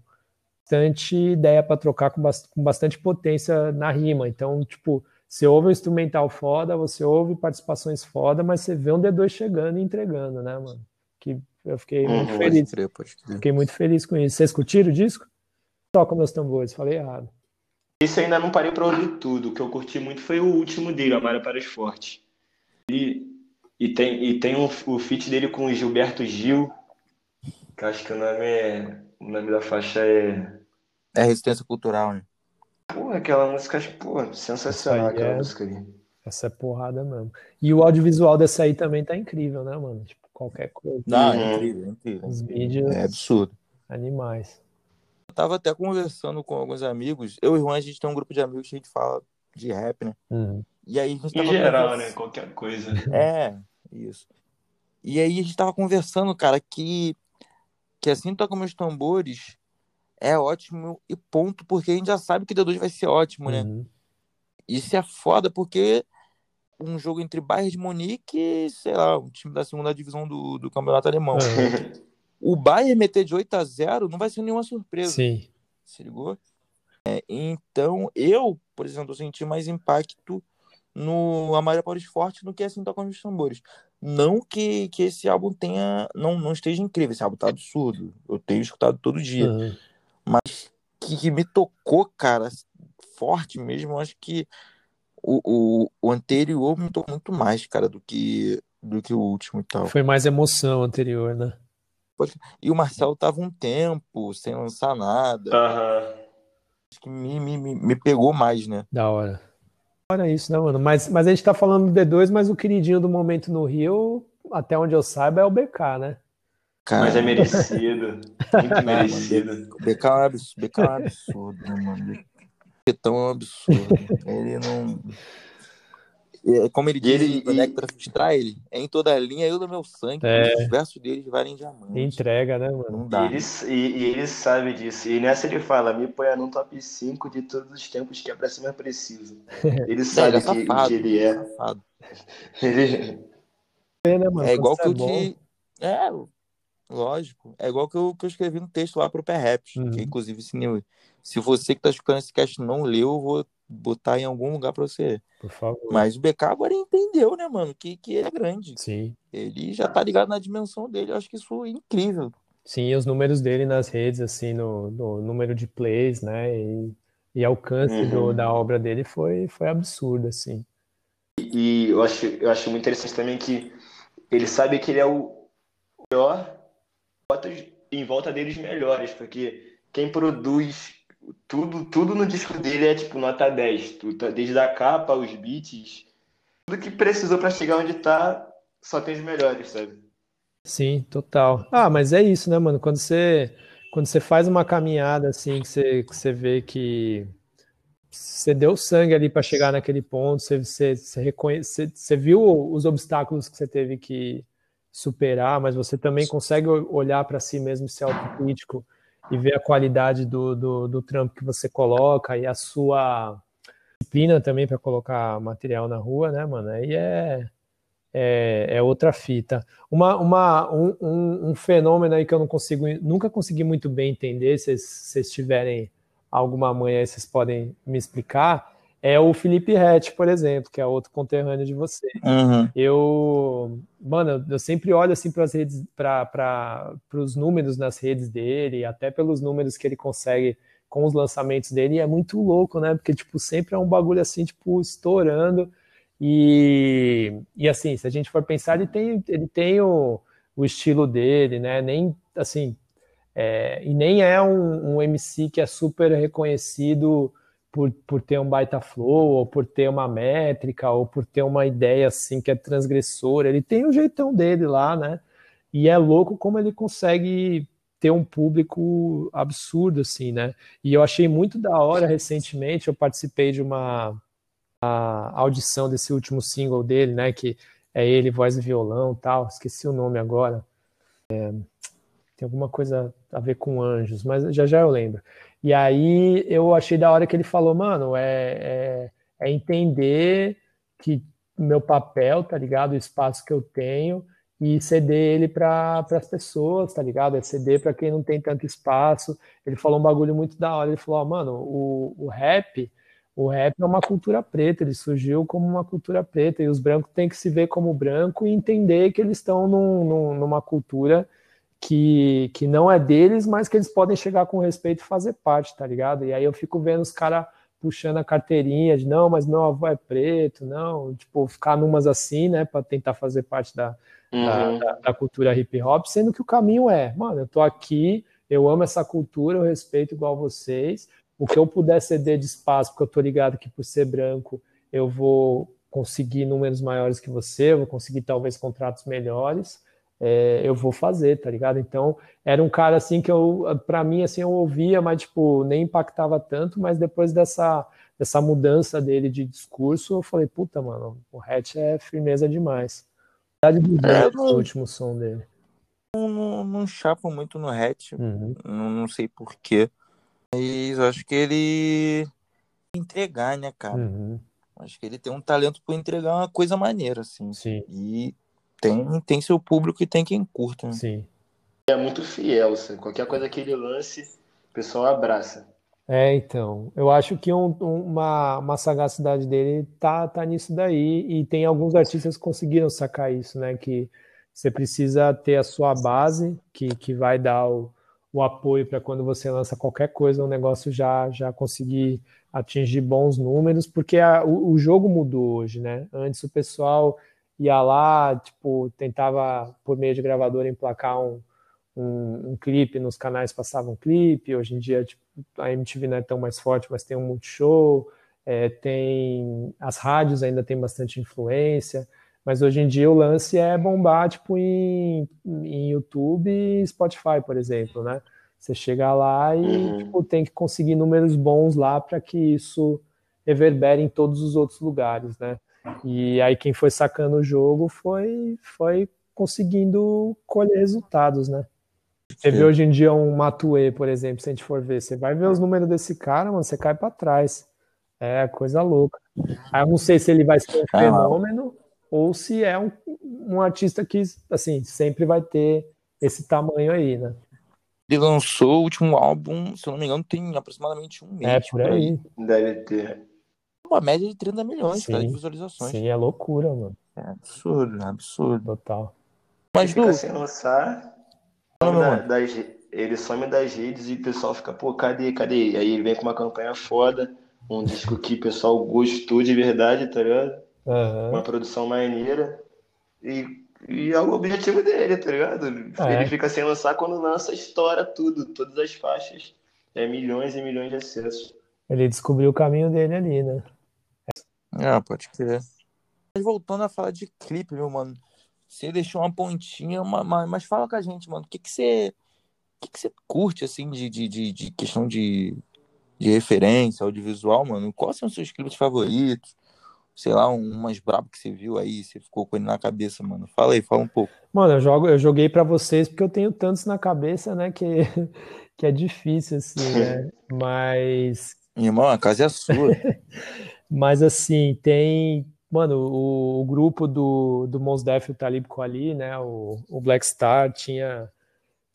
bastante ideia para trocar com, com bastante potência na rima. Então, tipo, você ouve um instrumental foda, você ouve participações foda, mas você vê um D2 chegando e entregando, né, mano? Que eu fiquei muito Uhum. Pode feliz. crer, pode crer. Fiquei muito feliz com isso. Vocês curtiram o disco? Toca meus tambores, falei errado. Eu ainda não parei pra ouvir tudo. O que eu curti muito foi o último dele, Amara para os Fortes. Ele, e tem, e tem o, o feat dele com o Gilberto Gil, que acho que o nome é. O nome da faixa é. É resistência cultural, né? Pô, aquela música, acho, pô, sensacional aquela é- música ali. Essa é porrada mesmo. E o audiovisual dessa aí também tá incrível, né, mano? Tipo, qualquer coisa. Não, Uhum. é incrível, é incrível. Os vídeos É absurdo. animais. Eu tava até conversando com alguns amigos. Eu e o Juan, a gente tem um grupo de amigos que a gente fala de rap, né? Uhum. E aí a gente Em geral, conversando- né? Qualquer coisa. É, isso. E aí a gente tava conversando, cara, que, que assim toca meus tambores é ótimo e ponto, porque a gente já sabe que o D2 vai ser ótimo, né? Uhum. Isso é foda, porque um jogo entre Bayern de Munique e, sei lá, um time da segunda divisão do, do campeonato alemão. Uhum. O Bayern meter de 8 a 0 não vai ser nenhuma surpresa. Sim. Se ligou? É, então, eu, por exemplo, senti mais impacto no para os Fortes do que assim toca os tambores. Não que, que esse álbum tenha. Não, não esteja incrível, esse álbum tá absurdo. Eu tenho escutado todo dia. Uhum. Que, que me tocou, cara, forte mesmo. Eu acho que o, o, o anterior me tocou muito mais, cara, do que, do que o último e tal. Foi mais emoção anterior, né? E o Marcelo tava um tempo sem lançar nada. Aham. Acho que me, me, me me pegou mais, né? Da hora. Olha isso, né, mano? Mas, mas a gente tá falando do D2, mas o queridinho do momento no Rio, até onde eu saiba, é o BK, né? Cara, Mas é merecido. Muito merecido. O BK é um absurdo, BK é um absurdo, né, mano? Betão é um absurdo. Ele não. É, Como ele E diz, ele- o Nectar frustrar ele. É em toda a linha, eu do meu sangue. É. Os versos deles valem diamante. Entrega, né, mano? Não E dá. ele, e, e ele sabe disso. E nessa ele fala: me ponha num top 5 de todos os tempos que é pra ser mais preciso. Ele sabe é que, safado, que ele é. safado. Ele... É, né, mano? É igual que eu você é te. É, lógico. É igual que eu, que eu escrevi no texto lá pro Pé Raps. Uhum. Que inclusive, se, se você que tá escutando esse cast não leu, eu vou botar em algum lugar pra você. Por favor. Mas o BK agora entendeu, né, mano, que, que ele é grande. Sim. Ele já tá ligado na dimensão dele. Eu acho que isso é incrível. Sim, os números dele nas redes, assim, no, no número de plays, né? E, e alcance Uhum. do, da obra dele foi, foi absurdo, assim. E eu acho, eu acho muito interessante também que ele sabe que ele é o melhor, bota em volta deles melhores, porque quem produz tudo, tudo no disco dele é tipo nota 10. Tu tá- Desde a capa, os beats, tudo que precisou pra chegar onde tá, só tem os melhores, sabe? Sim, total. Ah, mas é isso, né, mano? Quando você, quando você faz uma caminhada assim, que você, que você vê que você deu sangue ali para chegar naquele ponto, você, você, você, reconhe... você, viu os obstáculos que você teve que superar, mas você também consegue olhar para si mesmo, ser autocrítico e ver a qualidade do, do, do trampo que você coloca e a sua disciplina também para colocar material na rua, né, mano? Aí é, é, é outra fita. Uma, uma, um, um, um fenômeno aí que eu não consigo, nunca consegui muito bem entender, se vocês tiverem alguma manha aí, vocês podem me explicar, é o Felipe Rett, por exemplo, que é outro conterrâneo de você. Uhum. Eu, mano, eu sempre olho assim para as redes, para os números nas redes dele, até pelos números que ele consegue com os lançamentos dele, e é muito louco, né? Porque, tipo, sempre é um bagulho assim, tipo, estourando. E, e assim, se a gente for pensar, ele tem, ele tem o, o estilo dele, né? Nem, assim, é, e nem é um, um, MC que é super reconhecido por, por ter um baita flow, ou por ter uma métrica, ou por ter uma ideia assim que é transgressora. Ele tem o jeitão dele lá, né? E é louco como ele consegue ter um público absurdo, assim, né? E eu achei muito da hora recentemente, eu participei de uma audição desse último single dele, né? Que é ele, voz e violão tal, esqueci o nome agora. É, tem alguma coisa a ver com anjos, mas já já eu lembro. E aí eu achei da hora que ele falou, mano, é, é, é entender que meu papel, tá ligado? O espaço que eu tenho e ceder ele para as pessoas, tá ligado? É ceder para quem não tem tanto espaço. Ele falou um bagulho muito da hora. Ele falou, oh, mano, o, o rap, o rap é uma cultura preta. Ele surgiu como uma cultura preta e os brancos têm que se ver como branco e entender que eles estão num, num, numa cultura que, que não é deles, mas que eles podem chegar com respeito e fazer parte, tá ligado? E aí eu fico vendo os caras puxando a carteirinha de não, mas meu avô é preto, não, tipo, ficar numas assim, né, para tentar fazer parte da, uhum. da, da, da, cultura hip hop, sendo que o caminho é, mano, eu tô aqui, eu amo essa cultura, eu respeito igual vocês, o que eu puder ceder de espaço, porque eu tô ligado que por ser branco eu vou conseguir números maiores que você, eu vou conseguir talvez contratos melhores, é, eu vou fazer, tá ligado? Então, era um cara assim que eu, para mim, assim, eu ouvia, mas tipo, nem impactava tanto, mas depois dessa, dessa mudança dele de discurso, eu falei, puta, mano, o Hatch é firmeza demais. É, o último som dele. Não, não, não chapo muito no Hatch, uhum. não, não sei porquê, mas acho que ele entregar, né, cara? Uhum. Acho que ele tem um talento por entregar uma coisa maneira, assim. Sim. E tem, tem seu público e tem quem curta. Né? Sim. É muito fiel, sabe? qualquer coisa que ele lance, o pessoal abraça. É, então, eu acho que um, uma, uma sagacidade dele tá, tá nisso daí, e tem alguns artistas que conseguiram sacar isso, né, que você precisa ter a sua base, que, que vai dar o, o apoio para quando você lança qualquer coisa, o negócio já, já conseguir atingir bons números, porque a, o, o jogo mudou hoje, né, antes o pessoal ia lá, tipo, tentava, por meio de gravador, emplacar um, um, um clipe, nos canais passavam um clipe, hoje em dia, tipo, a MTV não é tão mais forte, mas tem um multishow, é, tem, as rádios ainda tem bastante influência, mas hoje em dia o lance é bombar, tipo, em, em YouTube e Spotify, por exemplo, né? Você chega lá e, Uhum. tipo, tem que conseguir números bons lá para que isso reverbere em todos os outros lugares, né? E aí quem foi sacando o jogo foi, foi conseguindo colher resultados, né? Você vê hoje em dia um Matue, por exemplo, se a gente for ver, você vai ver os números desse cara, mano, você cai para trás. É coisa louca. Aí eu não sei se ele vai ser um Ah. fenômeno ou se é um, um artista que, assim, sempre vai ter esse tamanho aí, né? Ele lançou o último álbum, se eu não me engano, tem aproximadamente um mês. É por aí. Deve ter. Uma média de 30 milhões, sim, cara, de visualizações. Sim, é loucura, mano. É absurdo, é absurdo. Total. Mas ele fica sem lançar, da, das, ele some das redes e o pessoal fica, pô, cadê, cadê? Aí ele vem com uma campanha foda, um disco que o pessoal gostou de verdade, tá ligado? Uhum. Uma produção maneira. E, e é o objetivo dele, tá ligado? É. Ele fica sem lançar quando lança, estoura tudo, todas as faixas. É milhões e milhões de acessos. Ele descobriu o caminho dele ali, né? Ah, pode crer. Mas voltando a falar de clipe, meu mano. Você deixou uma pontinha, uma, uma, mas fala com a gente, mano. O que, que você. O que, que você curte, assim, de, de, de, de questão de, de referência audiovisual, mano? Quais são os seus clipes favoritos? sei lá, um mais brabo que você viu aí, você ficou com ele na cabeça, mano. Fala aí, fala um pouco. Mano, eu, jogo, eu joguei para vocês porque eu tenho tantos na cabeça, né, que, que é difícil, assim, né? Mas. Irmão, a casa é sua. Mas, assim, tem. Mano, o, o, grupo do, do Mos Def e o Talib Kweli, né, o, o Black Star, tinha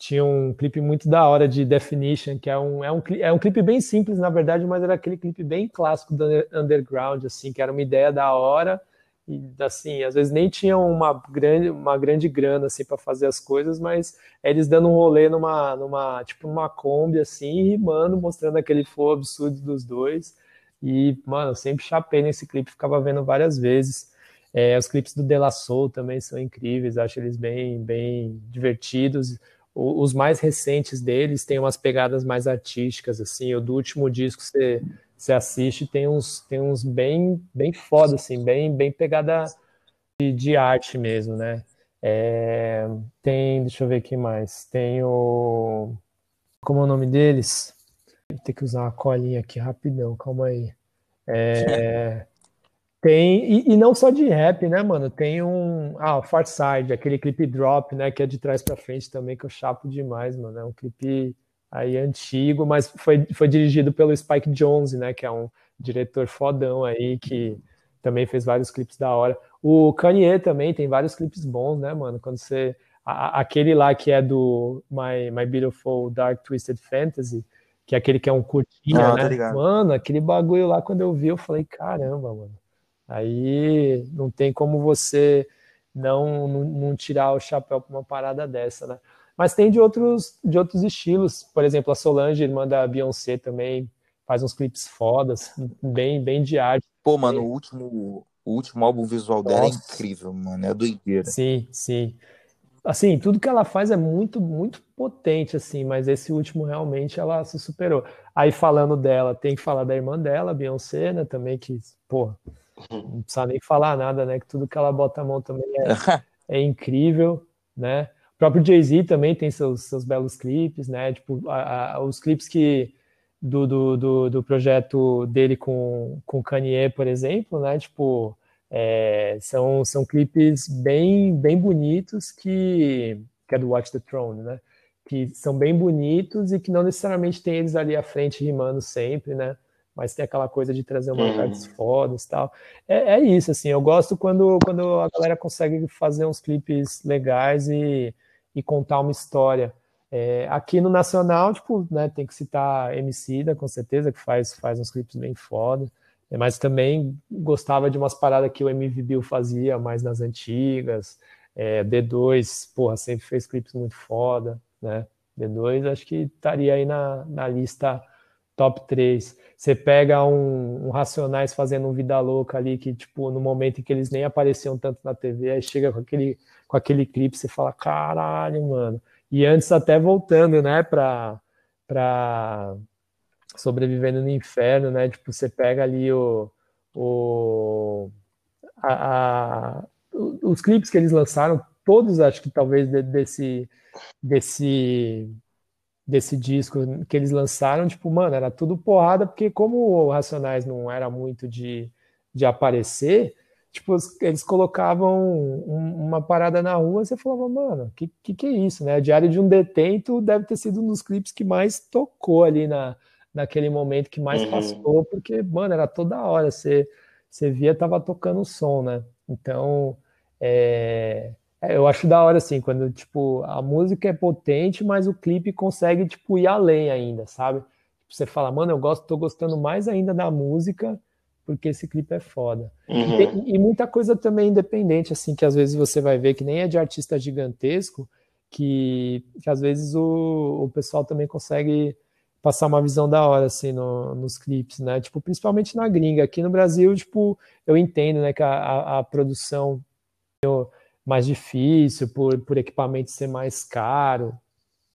tinha um clipe muito da hora de Definition, que é um, é um, é um clipe bem simples, na verdade, mas era aquele clipe bem clássico do underground, assim, que era uma ideia da hora, e assim, às vezes nem tinham uma grande, uma grande grana, assim, para fazer as coisas, mas eles dando um rolê numa, numa tipo, numa Kombi, assim, rimando, mostrando aquele flow absurdo dos dois, e, mano, eu sempre chapei nesse clipe, ficava vendo várias vezes, é, os clipes do De La Soul também são incríveis, acho eles bem, bem divertidos, os mais recentes deles têm umas pegadas mais artísticas, assim, o do último disco você, você assiste tem uns, tem uns bem, bem foda, assim, bem, bem pegada de, de arte mesmo, né? É, tem, deixa eu ver aqui mais, tem o, como é o nome deles? Vou ter que usar uma colinha aqui rapidão, calma aí. É, Tem, e, e, não só de rap, né, mano? Tem um. Ah, o Far Side, aquele clipe Drop, né? Que é de trás pra frente também, que eu chapo demais, mano. É um clipe aí antigo, mas foi, foi dirigido pelo Spike Jonze, né? Que é um diretor fodão aí, que também fez vários clipes da hora. O Kanye também tem vários clipes bons, né, mano? Quando você. A, aquele lá que é do My, My Beautiful Dark Twisted Fantasy, que é aquele que é um curtinha, ah, né? Mano, aquele bagulho lá, quando eu vi, eu falei, caramba, mano Aí não tem como você não, não, não tirar o chapéu para uma parada dessa, né? Mas tem de outros, de outros estilos, por exemplo, a Solange, irmã da Beyoncé, também faz uns clipes fodas, bem, bem de arte. Pô, mano, o último, o último álbum visual dela é Nossa. é incrível, mano, é doideira. Sim, sim. Assim, tudo que ela faz é muito, muito potente, assim, mas esse último realmente ela se superou. Aí falando dela, tem que falar da irmã dela, Beyoncé, né, também, que, pô, não precisa nem falar nada, né? Que tudo que ela bota a mão também é, é incrível, né? O próprio Jay-Z também tem seus, seus belos clipes, né? Tipo, a, a, os clipes que do, do, do, do, projeto dele com, com Kanye, por exemplo, né? Tipo, é, são, são clipes bem, bem bonitos que, que é do Watch the Throne, né? Que são bem bonitos e que não necessariamente tem eles ali à frente rimando sempre, né? mas tem aquela coisa de trazer uma uhum. fodas e tal. É, é, isso, assim, eu gosto quando, quando a galera consegue fazer uns clipes legais e, e contar uma história. É, aqui no Nacional, tipo, né, tem que citar Emicida, com certeza, que faz, faz uns clipes bem foda, mas também gostava de umas paradas que o MV Bill fazia mais nas antigas, é, D2, porra, sempre fez clipes muito foda, né, D2 acho que estaria aí na, na lista top 3. Você pega um, um, Racionais fazendo um Vida Louca ali, que, tipo, no momento em que eles nem apareciam tanto na TV, aí chega com aquele, com aquele clipe, você fala, caralho, mano. E antes até voltando, né, pra, pra Sobrevivendo no Inferno, né, tipo, você pega ali o... o a, a, os clipes que eles lançaram, todos acho que talvez desse, desse desse disco que eles lançaram, tipo, mano, era tudo porrada, porque como o Racionais não era muito de, de aparecer, tipo, eles colocavam um, uma parada na rua, você falava, mano, que, que que é isso, né? Diário de um Detento deve ter sido um dos clipes que mais tocou ali na, naquele momento, que mais uhum. passou, porque, mano, era toda hora, você, você via, tava tocando o som, né? Então, é, é, eu acho da hora, assim, quando, tipo, a música é potente, mas o clipe consegue, tipo, ir além ainda, sabe? Tipo, você fala, mano, eu gosto, tô gostando mais ainda da música porque esse clipe é foda. Uhum. E, e, muita coisa também independente, assim, que às vezes você vai ver que nem é de artista gigantesco, que, que às vezes o, o pessoal também consegue passar uma visão da hora, assim, no, nos clipes, né? Tipo, principalmente na gringa. Aqui no Brasil, tipo, eu entendo, né, que a, a, a produção é mais difícil, por, por equipamento ser mais caro,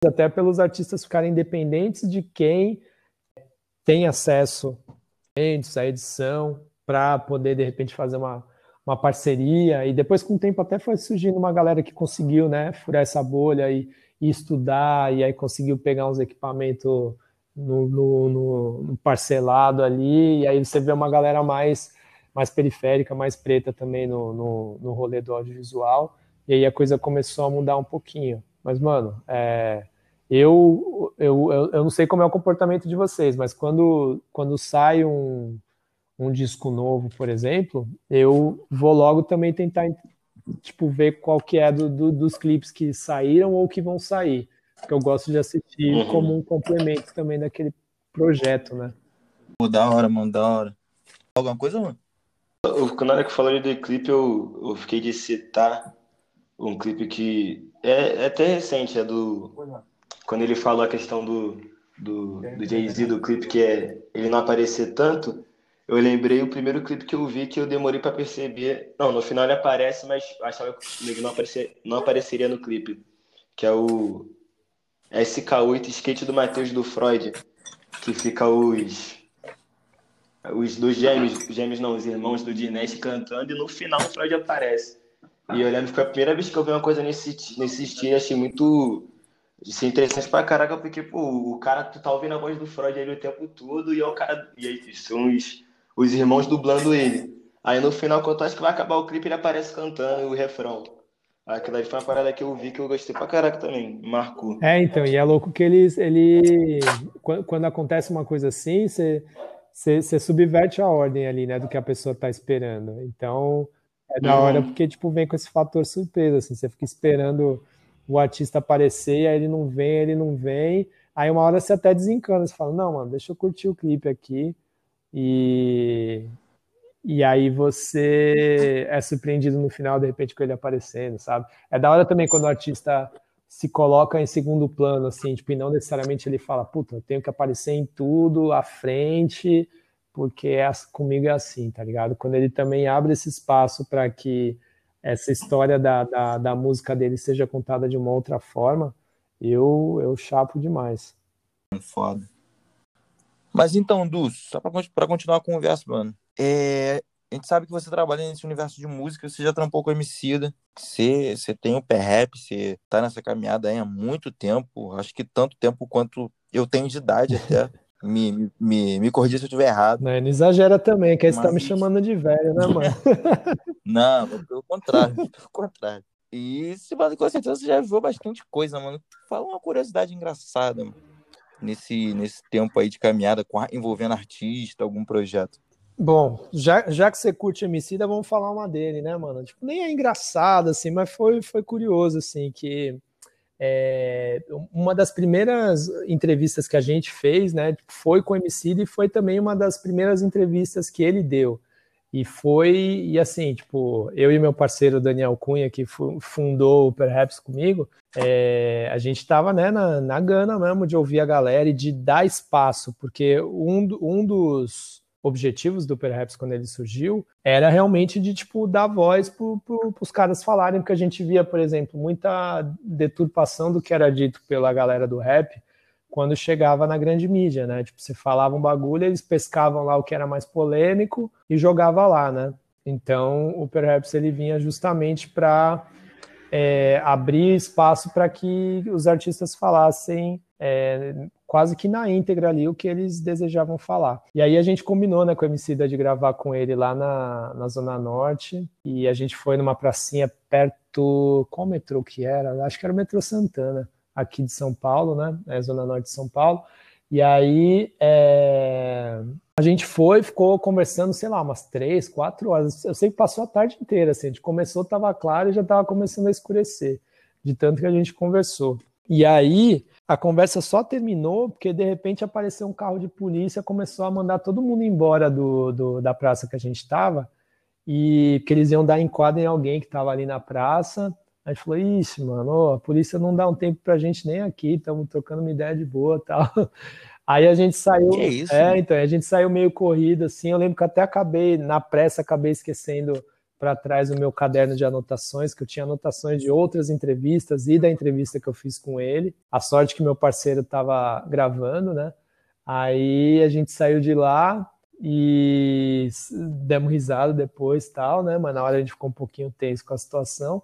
até pelos artistas ficarem independentes de quem tem acesso à edição para poder, de repente, fazer uma, uma parceria. E depois, com o tempo, até foi surgindo uma galera que conseguiu, né, furar essa bolha e, e estudar, e aí conseguiu pegar uns equipamentos no, no, no, parcelado ali, e aí você vê uma galera mais, mais periférica, mais preta também no, no, no rolê do audiovisual, e aí a coisa começou a mudar um pouquinho. Mas, mano, é, eu, eu, eu, eu não sei como é o comportamento de vocês, mas quando, quando sai um, um disco novo, por exemplo, eu vou logo também tentar tipo, ver qual que é do, do, dos clipes que saíram ou que vão sair que eu gosto de assistir uhum. como um complemento também daquele projeto, né? Pô, da hora, mano, da hora. Alguma coisa, mano? Quando na hora que falou de clipe, eu, eu fiquei de citar um clipe que é, é até recente, é do. Quando ele falou a questão do, do, do Jay-Z do clipe, que é ele não aparecer tanto, eu lembrei o primeiro clipe que eu vi que eu demorei para perceber. Não, no final ele aparece, mas achava que ele não, aparecer, não apareceria no clipe. Que é o SK8 skate do Matheus do Freud, que fica os os dois gêmeos, gêmeos não, os irmãos do Dinesh cantando e no final o Freud aparece. E eu lembro que foi a primeira vez que eu vi uma coisa nesse, nesse estilo, achei muito assim, interessante pra caraca, porque pô, o cara, tu tá ouvindo a voz do Freud aí o tempo todo e é o cara, e aí são os, os irmãos dublando ele. Aí no final, quando tu acha que vai acabar o clipe, ele aparece cantando o refrão. Aquilo ali foi uma parada que eu vi que eu gostei pra caraca também, marcou. É, então, e é louco que eles, ele, quando acontece uma coisa assim, você subverte a ordem ali, né, do que a pessoa tá esperando. Então, é da hora uhum. porque, tipo, vem com esse fator surpresa, assim, você fica esperando o artista aparecer, aí ele não vem, ele não vem, aí uma hora você até desencana, você fala, não, mano, deixa eu curtir o clipe aqui, e, e aí você é surpreendido no final, de repente, com ele aparecendo, sabe? É da hora também quando o artista se coloca em segundo plano, assim, tipo, e não necessariamente ele fala, puta, eu tenho que aparecer em tudo, à frente, porque é, comigo é assim, tá ligado? Quando ele também abre esse espaço para que essa história da, da, da, música dele seja contada de uma outra forma, eu, eu chapo demais. Foda. Mas então, Du, só para continuar a conversa, mano, é, a gente sabe que você trabalha nesse universo de música, você já trampou com a Emicida, você, você tem o pé rap, você tá nessa caminhada aí há muito tempo, acho que tanto tempo quanto eu tenho de idade até. me, me, me corrija se eu estiver errado. Não, não exagera também, que aí você tá me chamando de velho, né, mano? não, pelo contrário, pelo contrário. E se com certeza você já viu bastante coisa, mano. Fala uma curiosidade engraçada, mano, nesse, nesse tempo aí de caminhada envolvendo artista, algum projeto. Bom, já, já que você curte Emicida, vamos falar uma dele, né, mano? Tipo, nem é engraçado, assim, mas foi, foi curioso, assim, que é, uma das primeiras entrevistas que a gente fez, né, tipo, foi com o Emicida e foi também uma das primeiras entrevistas que ele deu. E foi, e assim, tipo, eu e meu parceiro Daniel Cunha, que fundou o Perhaps comigo, é, a gente estava né, na, na gana mesmo de ouvir a galera e de dar espaço, porque um, um dos objetivos do Perhaps quando ele surgiu era realmente de tipo dar voz para pro, os caras falarem, porque a gente via, por exemplo, muita deturpação do que era dito pela galera do rap quando chegava na grande mídia, né? Tipo, você falava um bagulho, eles pescavam lá o que era mais polêmico e jogava lá, né? Então, o Perhaps ele vinha justamente para é, abrir espaço para que os artistas falassem é, quase que na íntegra ali o que eles desejavam falar. E aí a gente combinou né, com o Emicida de gravar com ele lá na, na Zona Norte, e a gente foi numa pracinha perto, qual metrô que era? Acho que era o metrô Santana, aqui de São Paulo, né? É Zona Norte de São Paulo. E aí é... a gente foi, ficou conversando, sei lá, umas três, quatro horas. Eu sei que passou a tarde inteira, assim. A gente começou, estava claro e já estava começando a escurecer, de tanto que a gente conversou. E aí a conversa só terminou porque de repente apareceu um carro de polícia, começou a mandar todo mundo embora do, do da praça que a gente estava e que eles iam dar enquadro em alguém que estava ali na praça. A gente falou, ixi, mano, a polícia não dá um tempo pra gente nem aqui, estamos trocando uma ideia de boa tal. Aí a gente saiu. Que isso? É, então, a gente saiu meio corrido, assim. Eu lembro que até acabei, na pressa, acabei esquecendo para trás o meu caderno de anotações, que eu tinha anotações de outras entrevistas e da entrevista que eu fiz com ele. A sorte que meu parceiro estava gravando, né? Aí a gente saiu de lá e demos risada depois tal, né? Mas na hora a gente ficou um pouquinho tenso com a situação.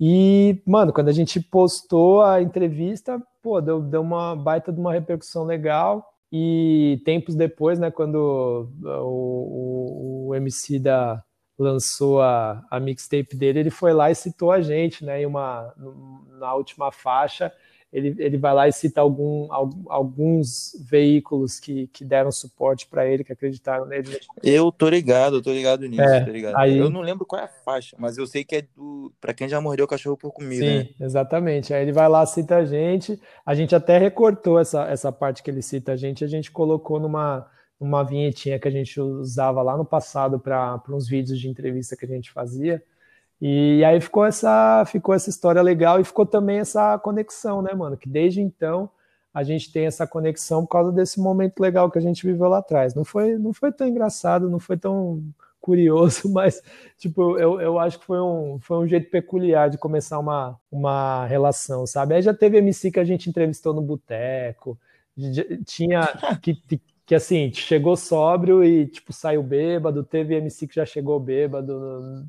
E, mano, quando a gente postou a entrevista, pô, deu, deu uma baita de uma repercussão legal. E tempos depois, né, quando o, o, o MC da lançou a, a mixtape dele, ele foi lá e citou a gente, né, em uma, na última faixa, ele, ele vai lá e cita algum, alguns veículos que, que deram suporte para ele, que acreditaram nele. Eu tô ligado, eu tô ligado nisso, É, tô ligado. aí- Eu não lembro qual é a faixa, mas eu sei que é do. Pra quem já mordeu o cachorro por comida, Sim, né? exatamente. Aí ele vai lá, cita a gente. A gente até recortou essa, essa parte que ele cita a gente, a gente colocou numa, numa vinhetinha que a gente usava lá no passado para uns vídeos de entrevista que a gente fazia. E aí ficou essa, ficou essa história legal e ficou também essa conexão, né, mano? Que desde então a gente tem essa conexão por causa desse momento legal que a gente viveu lá atrás. Não foi, não foi tão engraçado, não foi tão curioso, mas tipo, eu, eu acho que foi um, foi um jeito peculiar de começar uma, uma relação, sabe? Aí já teve MC que a gente entrevistou no boteco, tinha que, que, assim, chegou sóbrio e tipo saiu bêbado, teve MC que já chegou bêbado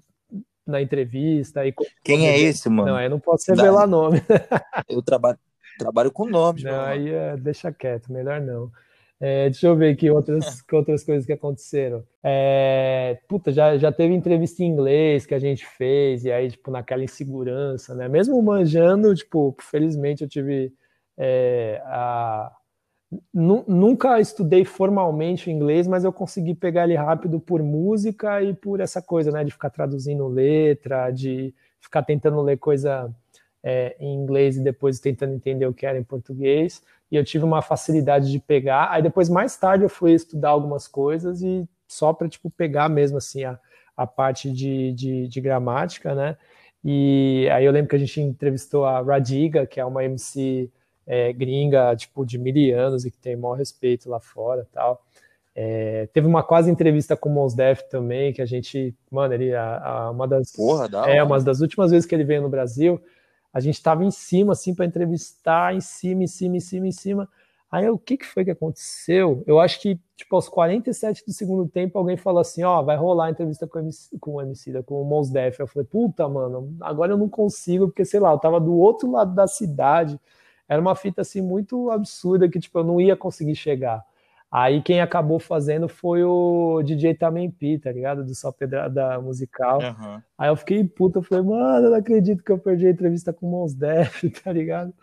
na entrevista. E, Quem é esse, mano? Não, eu não posso revelar nome. Eu trabalho, trabalho com nomes, Não, mano. aí é, deixa quieto, melhor não. É, deixa eu ver aqui outras, outras coisas que aconteceram. É, puta, já, já teve entrevista em inglês que a gente fez, e aí, tipo, naquela insegurança, né? Mesmo manjando, tipo, felizmente eu tive é, a. nu- Nunca estudei formalmente inglês, mas eu consegui pegar ele rápido por música e por essa coisa, né? De ficar traduzindo letra, de ficar tentando ler coisa é, em inglês e depois tentando entender o que era em português. E eu tive uma facilidade de pegar. Aí depois, mais tarde, eu fui estudar algumas coisas e só para tipo, pegar mesmo assim a, a parte de, de, de gramática, né? E aí eu lembro que a gente entrevistou a Radiga, que é uma MC é, gringa, tipo, de mil anos e que tem maior respeito lá fora tal. É, teve uma quase entrevista com o Mos Def também, que a gente, mano, ele, a, a- uma das, Porra, da é, hora. uma das últimas vezes que ele veio no Brasil, a gente estava em cima, assim, para entrevistar, em cima, em cima, em cima, em cima. Aí o que, que foi que aconteceu? Eu acho que, tipo, aos 47 do segundo tempo, alguém falou assim: ó, vai rolar a entrevista com o MC, com o MC, da- com o Mos Def. Eu falei, puta, mano, agora eu não consigo, porque sei lá, eu tava do outro lado da cidade. Era uma fita assim muito absurda que, tipo, eu não ia conseguir chegar. Aí quem acabou fazendo foi o DJ Tamempi, tá ligado? Do Só Pedrada Musical. Aham. Aí eu fiquei puta, eu falei, mano, eu não acredito que eu perdi a entrevista com o Mos Def, tá ligado?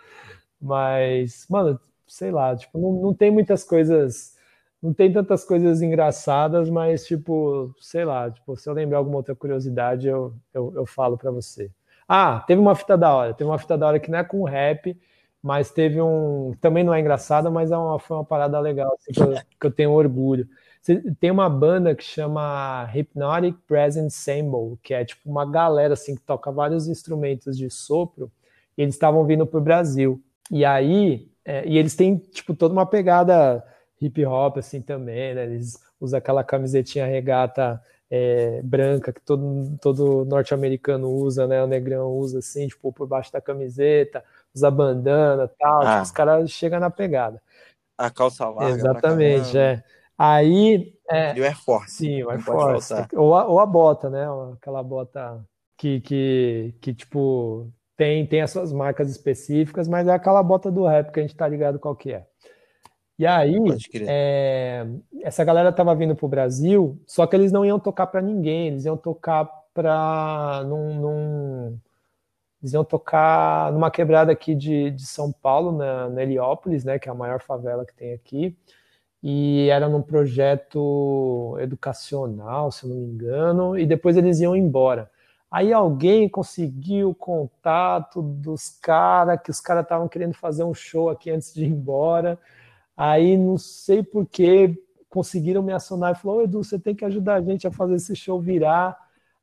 Mas, mano, sei lá, tipo, não, não tem muitas coisas, não tem tantas coisas engraçadas, mas, tipo, sei lá, tipo, se eu lembrar alguma outra curiosidade, eu, eu, eu falo pra você. Ah, teve uma fita da hora, teve uma fita da hora que não é com rap, mas teve um, também não é engraçada, mas é uma, foi uma parada legal, assim, que, eu, que eu tenho orgulho. Tem uma banda que chama Hypnotic Present Ensemble, que é tipo uma galera assim que toca vários instrumentos de sopro, e eles estavam vindo pro Brasil. E aí, é, e eles têm tipo toda uma pegada hip hop assim também, né? Eles usam aquela camisetinha regata é, branca que todo, todo norte-americano usa, né? O negrão usa assim, tipo, por baixo da camiseta, usa bandana e tal. Ah. tipo, os caras chegam na pegada. A calça larga. Exatamente, é. Aí, é, E o Air Force. Sim, o Air pode Force. Ou a, ou a bota, né? Aquela bota que, que, que tipo, tem, tem as suas marcas específicas, mas é aquela bota do rap que a gente tá ligado qual que é. E aí, é, essa galera tava vindo pro Brasil, só que eles não iam tocar para ninguém, eles iam tocar para num, num- eles iam tocar numa quebrada aqui de, de São Paulo, na, na Heliópolis, né, que é a maior favela que tem aqui, e era num projeto educacional, se não me engano, e depois eles iam embora. Aí alguém conseguiu o contato dos caras, que os caras estavam querendo fazer um show aqui antes de ir embora. Aí não sei por que conseguiram me acionar e falou: Edu, você tem que ajudar a gente a fazer esse show virar.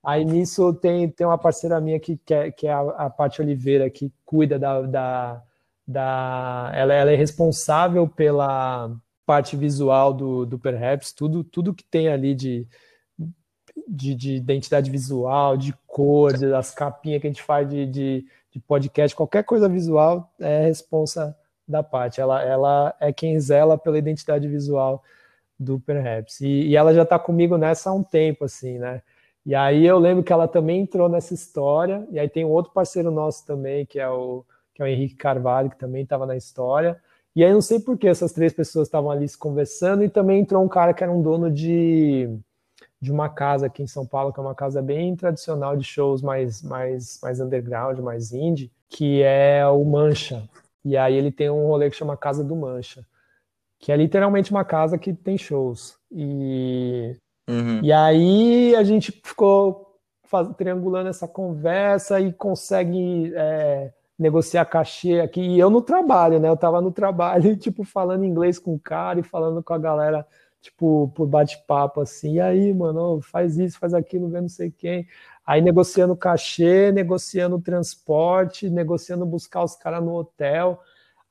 Aí nisso tem, tem uma parceira minha que, que é, que é a, a Paty Oliveira, que cuida da. da, da ela, ela, é responsável pela parte visual do, do Perhaps, tudo, tudo que tem ali de, de, de identidade visual, de cor, das capinhas que a gente faz de, de, de podcast, qualquer coisa visual é responsa da parte. Ela, ela é quem zela pela identidade visual do Perhaps. E, e ela já está comigo nessa há um tempo, assim, né? E aí eu lembro que ela também entrou nessa história, e aí tem um outro parceiro nosso também, que é o, que é o Henrique Carvalho, que também estava na história. E aí não sei por que essas três pessoas estavam ali se conversando, e também entrou um cara que era um dono de, de uma casa aqui em São Paulo, que é uma casa bem tradicional de shows mais, mais, mais underground, mais indie, que é o Mancha. E aí ele tem um rolê que chama Casa do Mancha, que é literalmente uma casa que tem shows. E Uhum. E aí a gente ficou faz, triangulando essa conversa e consegue é, negociar cachê aqui. E eu no trabalho, né? Eu tava no trabalho, tipo, falando inglês com o cara e falando com a galera, tipo, por bate-papo assim. E aí, mano, faz isso, faz aquilo, vê não sei quem. Aí negociando cachê, negociando transporte, negociando buscar os caras no hotel.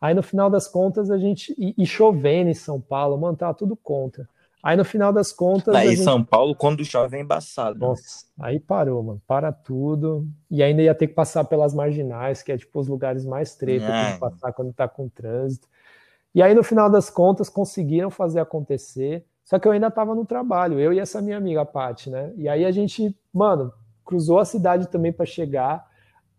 Aí no final das contas a gente. E, e chovendo em São Paulo, mano, tava tudo contra. Aí no final das contas. Aí gente... São Paulo, quando chove, é embaçado. Né? Nossa, aí parou, mano. Para tudo. E ainda ia ter que passar pelas marginais, que é tipo os lugares mais treta é. que passar quando tá com trânsito. E aí, no final das contas, conseguiram fazer acontecer. Só que eu ainda tava no trabalho, eu e essa minha amiga, a Paty, né? E aí a gente, mano, cruzou a cidade também para chegar.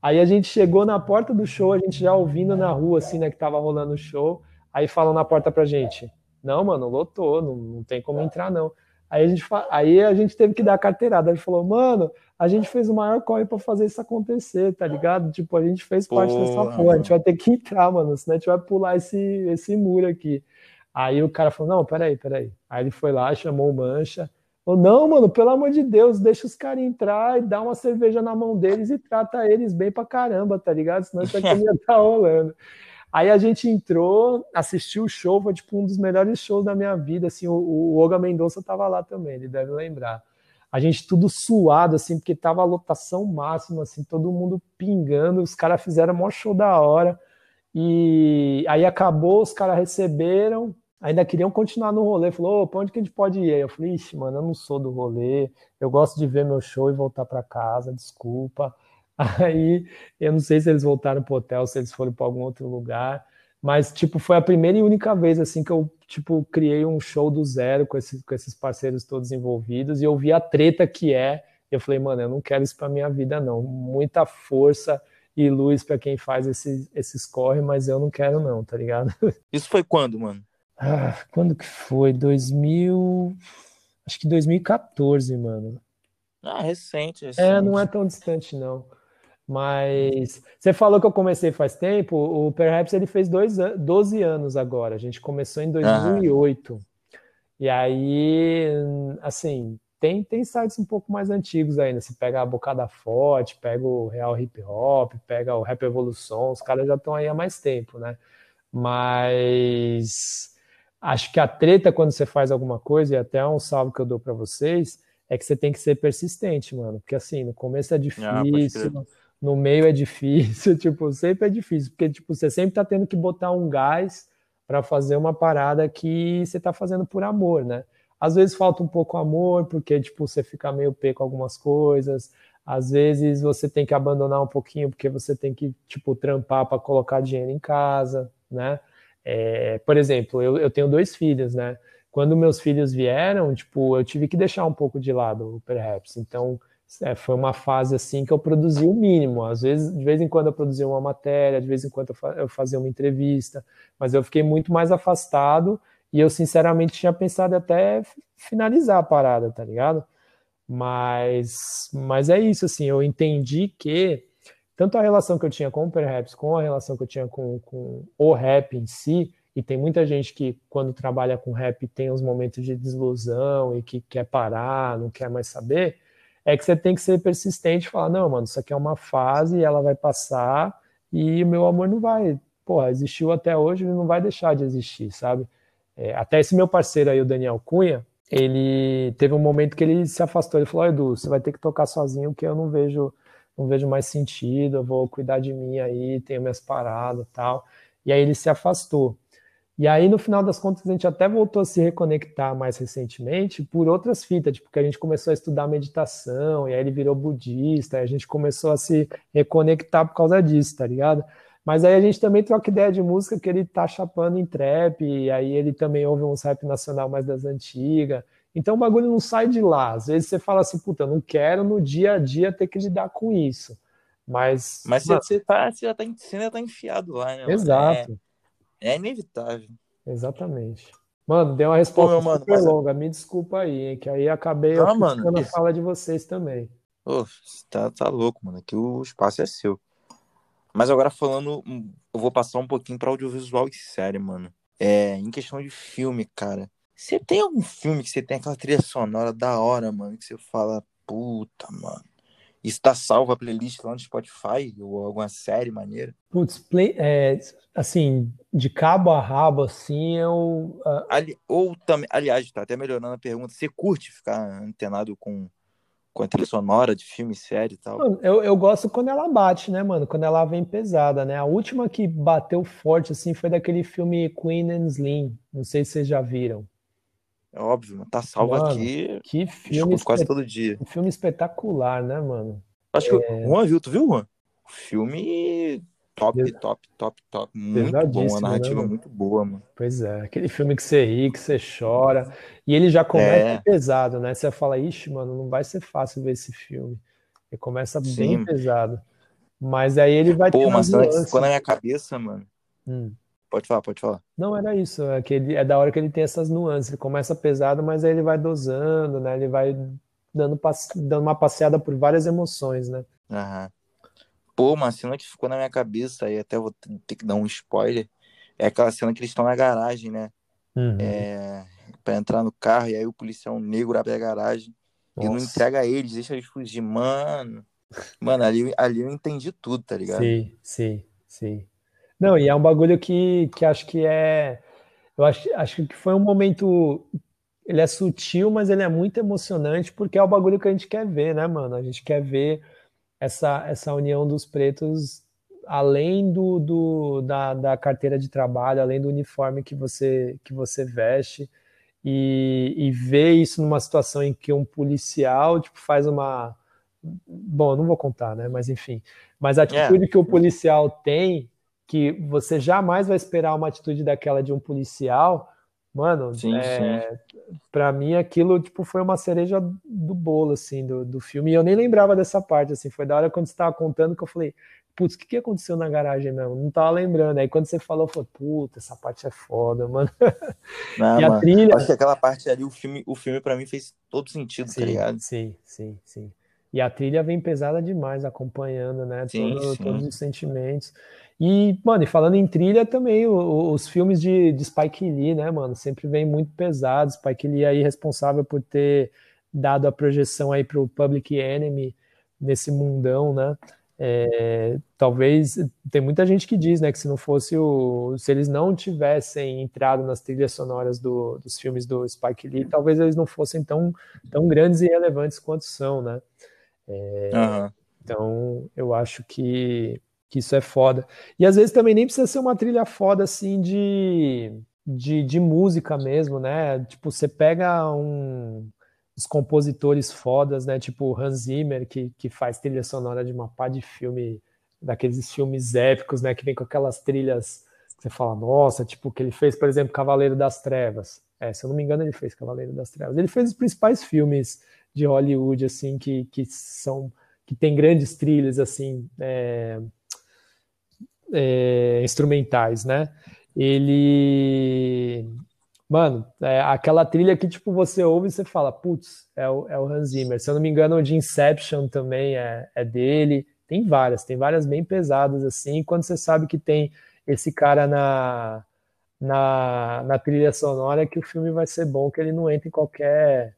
Aí a gente chegou na porta do show, a gente já ouvindo na rua, assim, né, que tava rolando o show. Aí falam na porta pra gente: não, mano, lotou, não, não tem como entrar, não. Aí a, gente, aí a gente teve que dar a carteirada. Gente falou, mano, a gente fez o maior corre para fazer isso acontecer, tá ligado? Tipo, a gente fez parte dessa porra, a gente vai ter que entrar, mano, senão a gente vai pular esse, esse muro aqui. Aí o cara falou, não, peraí, peraí. Aí ele foi lá, chamou o Mancha. Falou, não, mano, pelo amor de Deus, deixa os caras entrar e dá uma cerveja na mão deles e trata eles bem pra caramba, tá ligado? Senão isso aqui ia estar tá rolando. Aí a gente entrou, assistiu o show, foi tipo um dos melhores shows da minha vida, assim, o, o Mendonça tava lá também, ele deve lembrar. A gente tudo suado, assim, porque tava a lotação máxima, assim, todo mundo pingando, os caras fizeram o maior show da hora, e aí acabou, os caras receberam, ainda queriam continuar no rolê, falou, pra onde que a gente pode ir? Aí eu falei, ixi, mano, eu não sou do rolê, eu gosto de ver meu show e voltar para casa, desculpa. Aí eu não sei se eles voltaram pro hotel, se eles foram para algum outro lugar, mas tipo foi a primeira e única vez assim que eu tipo criei um show do zero com esses, com esses parceiros todos envolvidos e eu vi a treta que é. Eu falei, mano, eu não quero isso para minha vida não. Muita força e luz para quem faz esses, esses corre, mas eu não quero não, tá ligado? Isso foi quando, mano? Ah, quando que foi? 2000, acho que 2014, mano. Ah, recente, recente. É, não é tão distante não. Mas você falou que eu comecei faz tempo, o Perhaps ele fez dois, 12 anos agora, a gente começou em 2008. Uhum. E aí, assim, tem, tem sites um pouco mais antigos ainda. Você pega a Bocada Forte, pega o Real Hip Hop, pega o Rap Evolução, os caras já estão aí há mais tempo, né? Mas acho que a treta quando você faz alguma coisa, e até um salve que eu dou para vocês, é que você tem que ser persistente, mano. Porque assim, no começo é ah, difícil. Ah, no meio é difícil, tipo, sempre é difícil, porque tipo, você sempre tá tendo que botar um gás para fazer uma parada que você tá fazendo por amor, né? Às vezes falta um pouco amor, porque tipo, você fica meio pé com algumas coisas, às vezes você tem que abandonar um pouquinho porque você tem que tipo trampar para colocar dinheiro em casa, né? É, por exemplo, eu, eu tenho dois filhos, né? Quando meus filhos vieram, tipo, eu tive que deixar um pouco de lado o Perhaps. Então, é, foi uma fase assim que eu produzi o mínimo. Às vezes, de vez em quando eu produzia uma matéria, de vez em quando eu fazia uma entrevista, mas eu fiquei muito mais afastado e eu sinceramente tinha pensado até finalizar a parada, tá ligado? Mas, mas é isso, assim, eu entendi que tanto a relação que eu tinha com o Perhaps, com a relação que eu tinha com, com o rap em si, e tem muita gente que quando trabalha com rap tem uns momentos de desilusão e que quer parar, não quer mais saber, é que você tem que ser persistente e falar, não, mano, isso aqui é uma fase, ela vai passar e o meu amor não vai, porra, existiu até hoje, ele não vai deixar de existir, sabe? É, até esse meu parceiro aí, o Daniel Cunha, ele teve um momento que ele se afastou, ele falou, Edu, você vai ter que tocar sozinho, que eu não vejo, não vejo mais sentido, eu vou cuidar de mim aí, tenho minhas paradas tal. E aí ele se afastou. E aí, no final das contas, a gente até voltou a se reconectar mais recentemente por outras fitas, tipo, porque a gente começou a estudar meditação, e aí ele virou budista, e a gente começou a se reconectar por causa disso, tá ligado? Mas aí a gente também troca ideia de música que ele tá chapando em trap, e aí ele também ouve uns rap nacional mais das antigas. Então o bagulho não sai de lá. Às vezes você fala assim, puta, eu não quero no dia a dia ter que lidar com isso. Mas. Mas você, tá, você, já tá, você ainda tá enfiado lá, né? Exato. É, é inevitável. Exatamente. Mano, deu uma resposta Pô, mano, super mas... É longa. Me desculpa aí, hein, que aí acabei mano, a fala de vocês também. Ô, tá, tá louco, mano. Aqui o espaço é seu. Mas agora falando, eu vou passar um pouquinho para audiovisual e série, mano. É, em questão de filme, cara. Você tem algum filme que você tem aquela trilha sonora da hora, mano, que você fala, puta, mano. Isso tá salvo a playlist lá no Spotify ou alguma série maneira? Putz, play, é, assim, de cabo a rabo, assim, eu. Uh... Ali, ou também, aliás, tá até melhorando a pergunta. Você curte ficar antenado com com a trilha sonora de filme, série e tal. Eu, eu gosto quando ela bate, né, mano? Quando ela vem pesada, né? A última que bateu forte, assim, foi daquele filme Queen and Slim. Não sei se vocês já viram. É óbvio, mano. Tá salvo mano, aqui. Que filme. Quase todo dia. Um filme espetacular, né, mano? Acho é... que o Juan viu, tu viu, Juan? O filme top, top, top, top. Muito bom, a narrativa né, muito boa, mano. Pois é, aquele filme que você ri, que você chora. E ele já começa é. pesado, né? Você fala, ixi, mano, não vai ser fácil ver esse filme. Ele começa Sim. bem pesado. Mas aí ele vai Pô, ter mas ficou na minha cabeça, mano. Hum. Pode falar, pode falar. Não, era isso. É, que ele, é da hora que ele tem essas nuances. Ele começa pesado, mas aí ele vai dosando, né? Ele vai dando, dando uma passeada por várias emoções, né? Aham. Pô, uma cena que ficou na minha cabeça, aí até vou ter que dar um spoiler, é aquela cena que eles estão na garagem, né? Uhum. É, pra entrar no carro, e aí o policial negro abre a garagem Nossa. e não entrega eles, deixa eles fugir. Mano, mano, ali, ali eu entendi tudo, tá ligado? Sim, sim, sim. Não, e é um bagulho que, que acho que é. Eu acho, acho que foi um momento. Ele é sutil, mas ele é muito emocionante, porque é o bagulho que a gente quer ver, né, mano? A gente quer ver essa, essa união dos pretos além do, do da, da, carteira de trabalho, além do uniforme que você, que você veste, e, e ver isso numa situação em que um policial tipo, faz uma. Bom, não vou contar, né? Mas enfim. Mas a atitude yeah. que o policial tem, que você jamais vai esperar uma atitude daquela de um policial, Mano, sim, é, para mim aquilo tipo foi uma cereja do bolo assim do, do filme. E eu nem lembrava dessa parte assim, foi da hora quando você estava contando que eu falei, putz, o que, que aconteceu na garagem mesmo? Não tava lembrando. Aí quando você falou, eu falei, puta, essa parte é foda, mano. Não, e a mano, trilha, acho que aquela parte ali o filme, o filme para mim fez todo sentido, tá sim, tá ligado? Sim, sim, sim. E a trilha vem pesada demais, acompanhando, né? Sim, todo, sim. Todos os sentimentos. E, mano, e falando em trilha também, os, os filmes de, de, Spike Lee, né, mano, sempre vem muito pesados. Spike Lee aí responsável por ter dado a projeção aí pro Public Enemy nesse mundão, né? É, talvez tem muita gente que diz, né, que se não fosse o, se eles não tivessem entrado nas trilhas sonoras do, dos filmes do Spike Lee, talvez eles não fossem tão, tão grandes e relevantes quanto são, né? É, uhum. Então, eu acho que que isso é foda. E às vezes também nem precisa ser uma trilha foda assim de, de, de música mesmo, né? Tipo, você pega um, os compositores fodas, né? Tipo Hans Zimmer, que, que faz trilha sonora de uma pá de filme, daqueles filmes épicos, né? Que vem com aquelas trilhas que você fala, nossa, tipo, que ele fez, por exemplo, Cavaleiro das Trevas. É, se eu não me engano, ele fez Cavaleiro das Trevas. Ele fez os principais filmes de Hollywood, assim, que, que são que tem grandes trilhas, assim, é, é, instrumentais, né? Ele. Mano, é aquela trilha que tipo você ouve e você fala, putz, é o, é o Hans Zimmer. Se eu não me engano, o de Inception também é, é dele. Tem várias, tem várias bem pesadas assim. quando você sabe que tem esse cara na, na, na trilha sonora, que o filme vai ser bom, que ele não entra em qualquer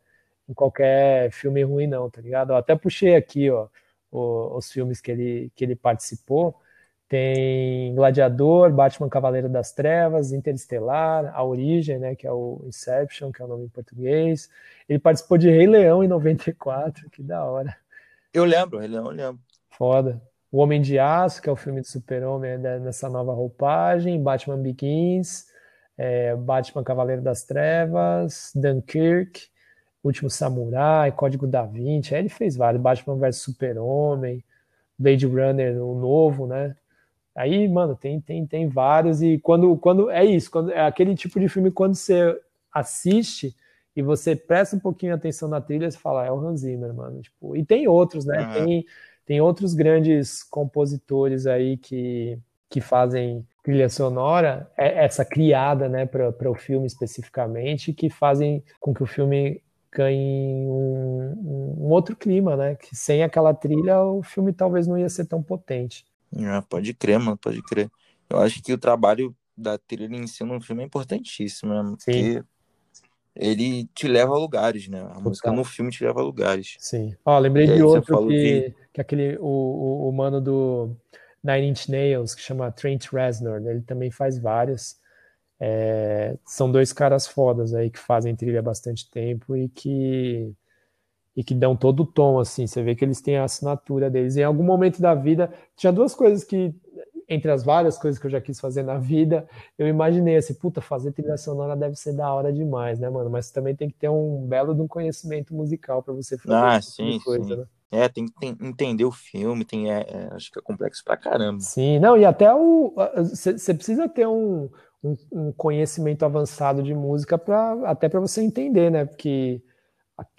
em qualquer filme ruim, não, tá ligado? Eu até puxei aqui, ó, os, filmes que ele, que ele participou. Tem Gladiador, Batman Cavaleiro das Trevas, Interestelar, A Origem, né, que é o Inception, que é o nome em português. Ele participou de Rei Leão em 94, que da hora. Eu lembro, Rei Leão, eu lembro. Foda. O Homem de Aço, que é o filme do Super-Homem né, nessa nova roupagem, Batman Begins, é, Batman Cavaleiro das Trevas, Dunkirk, Último Samurai, Código da Vinci, aí ele fez vários, Batman vs Super-Homem, Blade Runner, o novo, né? Aí, mano, tem, tem, tem vários, e quando, quando é isso, quando é aquele tipo de filme quando você assiste e você presta um pouquinho atenção na trilha, você fala, é o Hans Zimmer, mano. Tipo, e tem outros, né? Uhum. Tem, tem outros grandes compositores aí que, que fazem trilha sonora, é, essa criada, né, para o filme especificamente, que fazem com que o filme ganhe um, um, outro clima, né? Que sem aquela trilha o filme talvez não ia ser tão potente. Ah, pode crer, mano, pode crer. Eu acho que o trabalho da trilha em si no filme é importantíssimo, né? Porque ele te leva a lugares, né? A Total. música no filme te leva a lugares. Sim. Ó, lembrei de outro que, que... que aquele, o, o, o, mano do Nine Inch Nails, que chama Trent Reznor, ele também faz várias. É, são dois caras fodas aí que fazem trilha há bastante tempo e que e que dão todo o tom, assim, você vê que eles têm a assinatura deles. Em algum momento da vida, tinha duas coisas que, entre as várias coisas que eu já quis fazer na vida, eu imaginei assim, puta, fazer trilha sonora deve ser da hora demais, né, mano? Mas também tem que ter um belo de um conhecimento musical para você fazer ah, tipo sim, coisa, sim. né? É, tem que entender o filme, tem, é, é, acho que é complexo pra caramba. Sim, não, e até o. Você precisa ter um, um, um, conhecimento avançado de música para até para você entender, né? Porque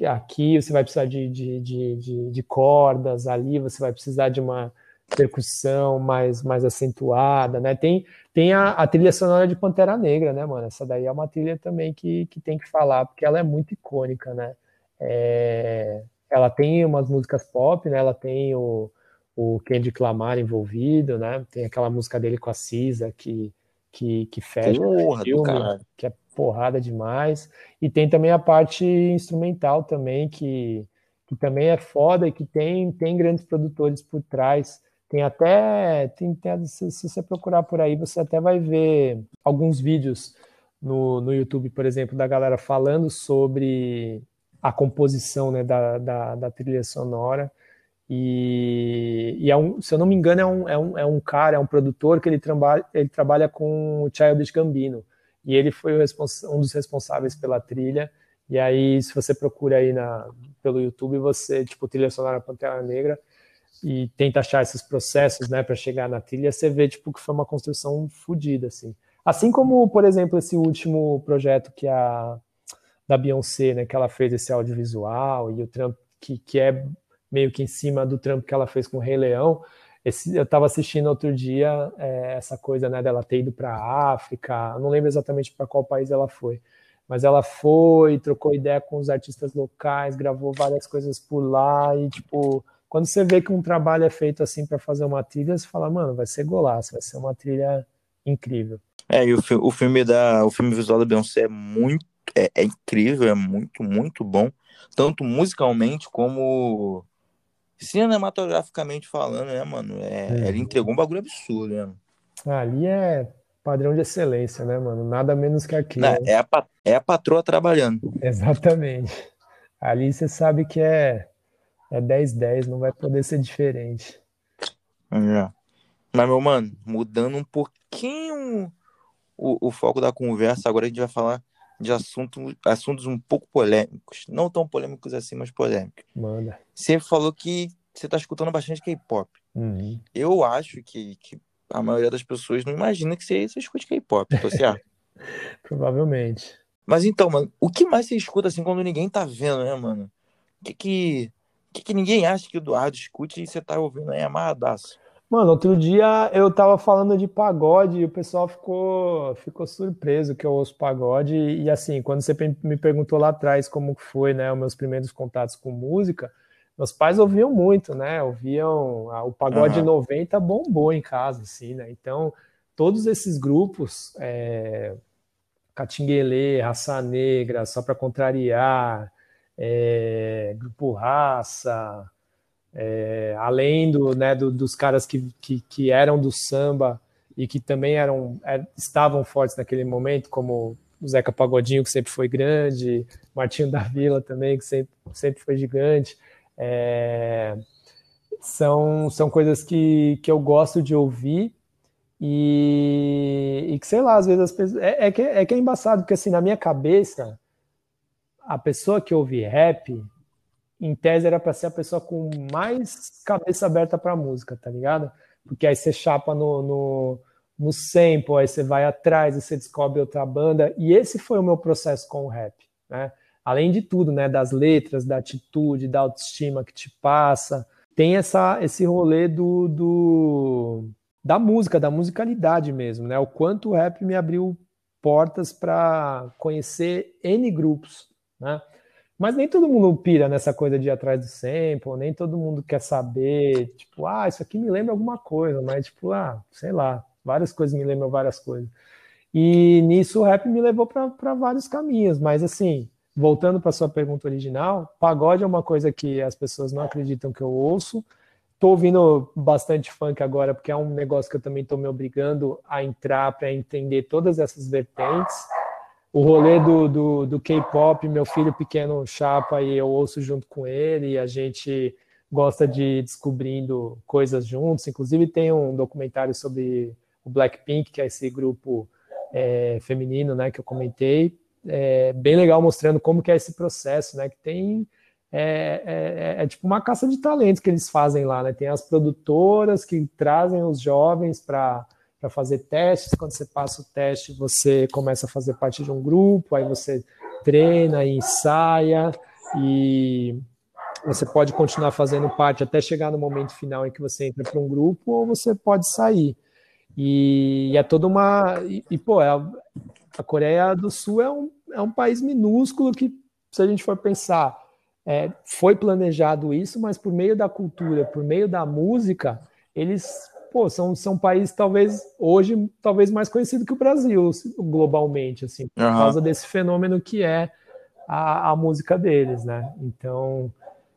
aqui você vai precisar de, de, de, de, cordas, ali você vai precisar de uma percussão mais, mais acentuada, né? Tem, tem a, a, trilha sonora de Pantera Negra, né, mano? Essa daí é uma trilha também que, que tem que falar, porque ela é muito icônica, né? É, ela tem umas músicas pop, né? Ela tem o, o Kendrick Lamar envolvido, né? Tem aquela música dele com a Cisa que, que, que fecha Porra, o filme, que é porrada demais. E tem também a parte instrumental também, que, que também é foda e que tem, tem grandes produtores por trás. Tem até, tem, tem, se, se você procurar por aí, você até vai ver alguns vídeos no, no YouTube, por exemplo, da galera falando sobre a composição né, da, da, da trilha sonora. E, e é um, se eu não me engano, é um, é um, é um cara, é um produtor que ele, trabalha, ele trabalha com o Childish Gambino e ele foi um dos responsáveis pela trilha. E aí, se você procura aí na, pelo YouTube, você, tipo, trilha sonora Pantera Negra, e tenta achar esses processos, né, para chegar na trilha, você vê, tipo, que foi uma construção fodida, assim. Assim como, por exemplo, esse último projeto que a da Beyoncé, né, que ela fez esse audiovisual e o trampo que, que é meio que em cima do trampo que ela fez com o Rei Leão, esse, eu estava assistindo outro dia é, essa coisa né, dela ter ido para a África, não lembro exatamente para qual país ela foi, mas ela foi, trocou ideia com os artistas locais, gravou várias coisas por lá e tipo, quando você vê que um trabalho é feito assim para fazer uma trilha, você fala, mano, vai ser golaço, vai ser uma trilha incrível. É, e o, o filme da, o filme visual da Beyoncé é muito, é, é incrível, é muito, muito bom, tanto musicalmente como cinematograficamente falando, né, mano? É, é. Ele entregou um bagulho absurdo, né? Ali é padrão de excelência, né, mano? Nada menos que aquilo. Não, é, a, é a patroa trabalhando. Exatamente. Ali você sabe que é, é 10-10, não vai poder ser diferente. É. Mas, meu mano, mudando um pouquinho o, o foco da conversa, agora a gente vai falar de assunto, assuntos um pouco polêmicos. Não tão polêmicos assim, mas polêmicos. Manda. Você falou que você está escutando bastante K-pop. Uhum. Eu acho que, que a maioria das pessoas não imagina que você, você escute K-pop, tô certo? Provavelmente. Mas então, mano, o que mais você escuta assim quando ninguém tá vendo, né, mano? O que que, que, que ninguém acha que o Eduardo escute e você tá ouvindo aí amarradaço? Mano, outro dia eu tava falando de pagode e o pessoal ficou, ficou surpreso que eu ouço pagode. E assim, quando você me perguntou lá atrás como foi, né, os meus primeiros contatos com música, meus pais ouviam muito, né? Ouviam o pagode uhum. 90 bombou em casa, assim, né? Então, todos esses grupos, é, Catinguelê, Raça Negra, Só para Contrariar, é, Grupo Raça, é, além do, né, do, dos caras que, que, que, eram do samba e que também eram é, estavam fortes naquele momento, como o Zeca Pagodinho, que sempre foi grande, Martinho da Vila também, que sempre, sempre foi gigante. É, são, são coisas que, que eu gosto de ouvir e, e que, sei lá, às vezes as pessoas. É, é, que, é que é embaçado, porque assim, na minha cabeça, a pessoa que ouve rap, em tese, era para ser a pessoa com mais cabeça aberta para música, tá ligado? Porque aí você chapa no, no, no sample, aí você vai atrás e você descobre outra banda. E esse foi o meu processo com o rap, né? Além de tudo, né? Das letras, da atitude, da autoestima que te passa. Tem essa, esse rolê do, do da música, da musicalidade mesmo, né? O quanto o rap me abriu portas para conhecer N grupos, né? Mas nem todo mundo pira nessa coisa de ir atrás do sample, nem todo mundo quer saber, tipo, ah, isso aqui me lembra alguma coisa, mas tipo, ah, sei lá, várias coisas me lembram várias coisas. E nisso o rap me levou para vários caminhos, mas assim, voltando para sua pergunta original, pagode é uma coisa que as pessoas não acreditam que eu ouço, Tô ouvindo bastante funk agora, porque é um negócio que eu também estou me obrigando a entrar para entender todas essas vertentes. O rolê do, do, do K-pop, meu filho pequeno chapa e eu ouço junto com ele, e a gente gosta de descobrindo coisas juntos. Inclusive, tem um documentário sobre o Blackpink, que é esse grupo é, feminino né, que eu comentei. É bem legal mostrando como que é esse processo, né? Que tem é, é, é, tipo uma caça de talentos que eles fazem lá, né? Tem as produtoras que trazem os jovens para fazer testes. Quando você passa o teste, você começa a fazer parte de um grupo, aí você treina e ensaia, e você pode continuar fazendo parte até chegar no momento final em que você entra para um grupo, ou você pode sair. E, é toda uma. E, e pô, é a Coreia do Sul é um, é um país minúsculo que, se a gente for pensar é, foi planejado isso, mas por meio da cultura, por meio da música, eles pô, são, são países talvez hoje talvez mais conhecido que o Brasil globalmente, assim, por uhum. causa desse fenômeno que é a, a música deles, né? Então,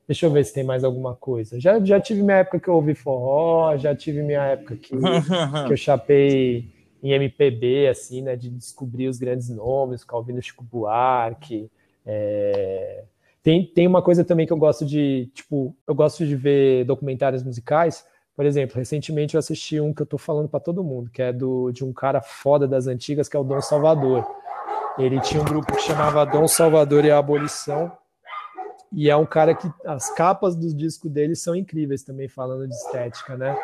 deixa eu ver se tem mais alguma coisa. Já, já tive minha época que eu ouvi forró, já tive minha época que, que eu chapei em MPB, assim, né? De descobrir os grandes nomes, ficar ouvindo Chico Buarque, é, tem, tem uma coisa também que eu gosto de, tipo, eu gosto de ver documentários musicais. Por exemplo, recentemente eu assisti um que eu tô falando para todo mundo, que é do, de um cara foda das antigas, que é o Dom Salvador. Ele tinha um grupo que chamava Dom Salvador e a Abolição, e é um cara que as capas dos discos dele são incríveis também, falando de estética, né?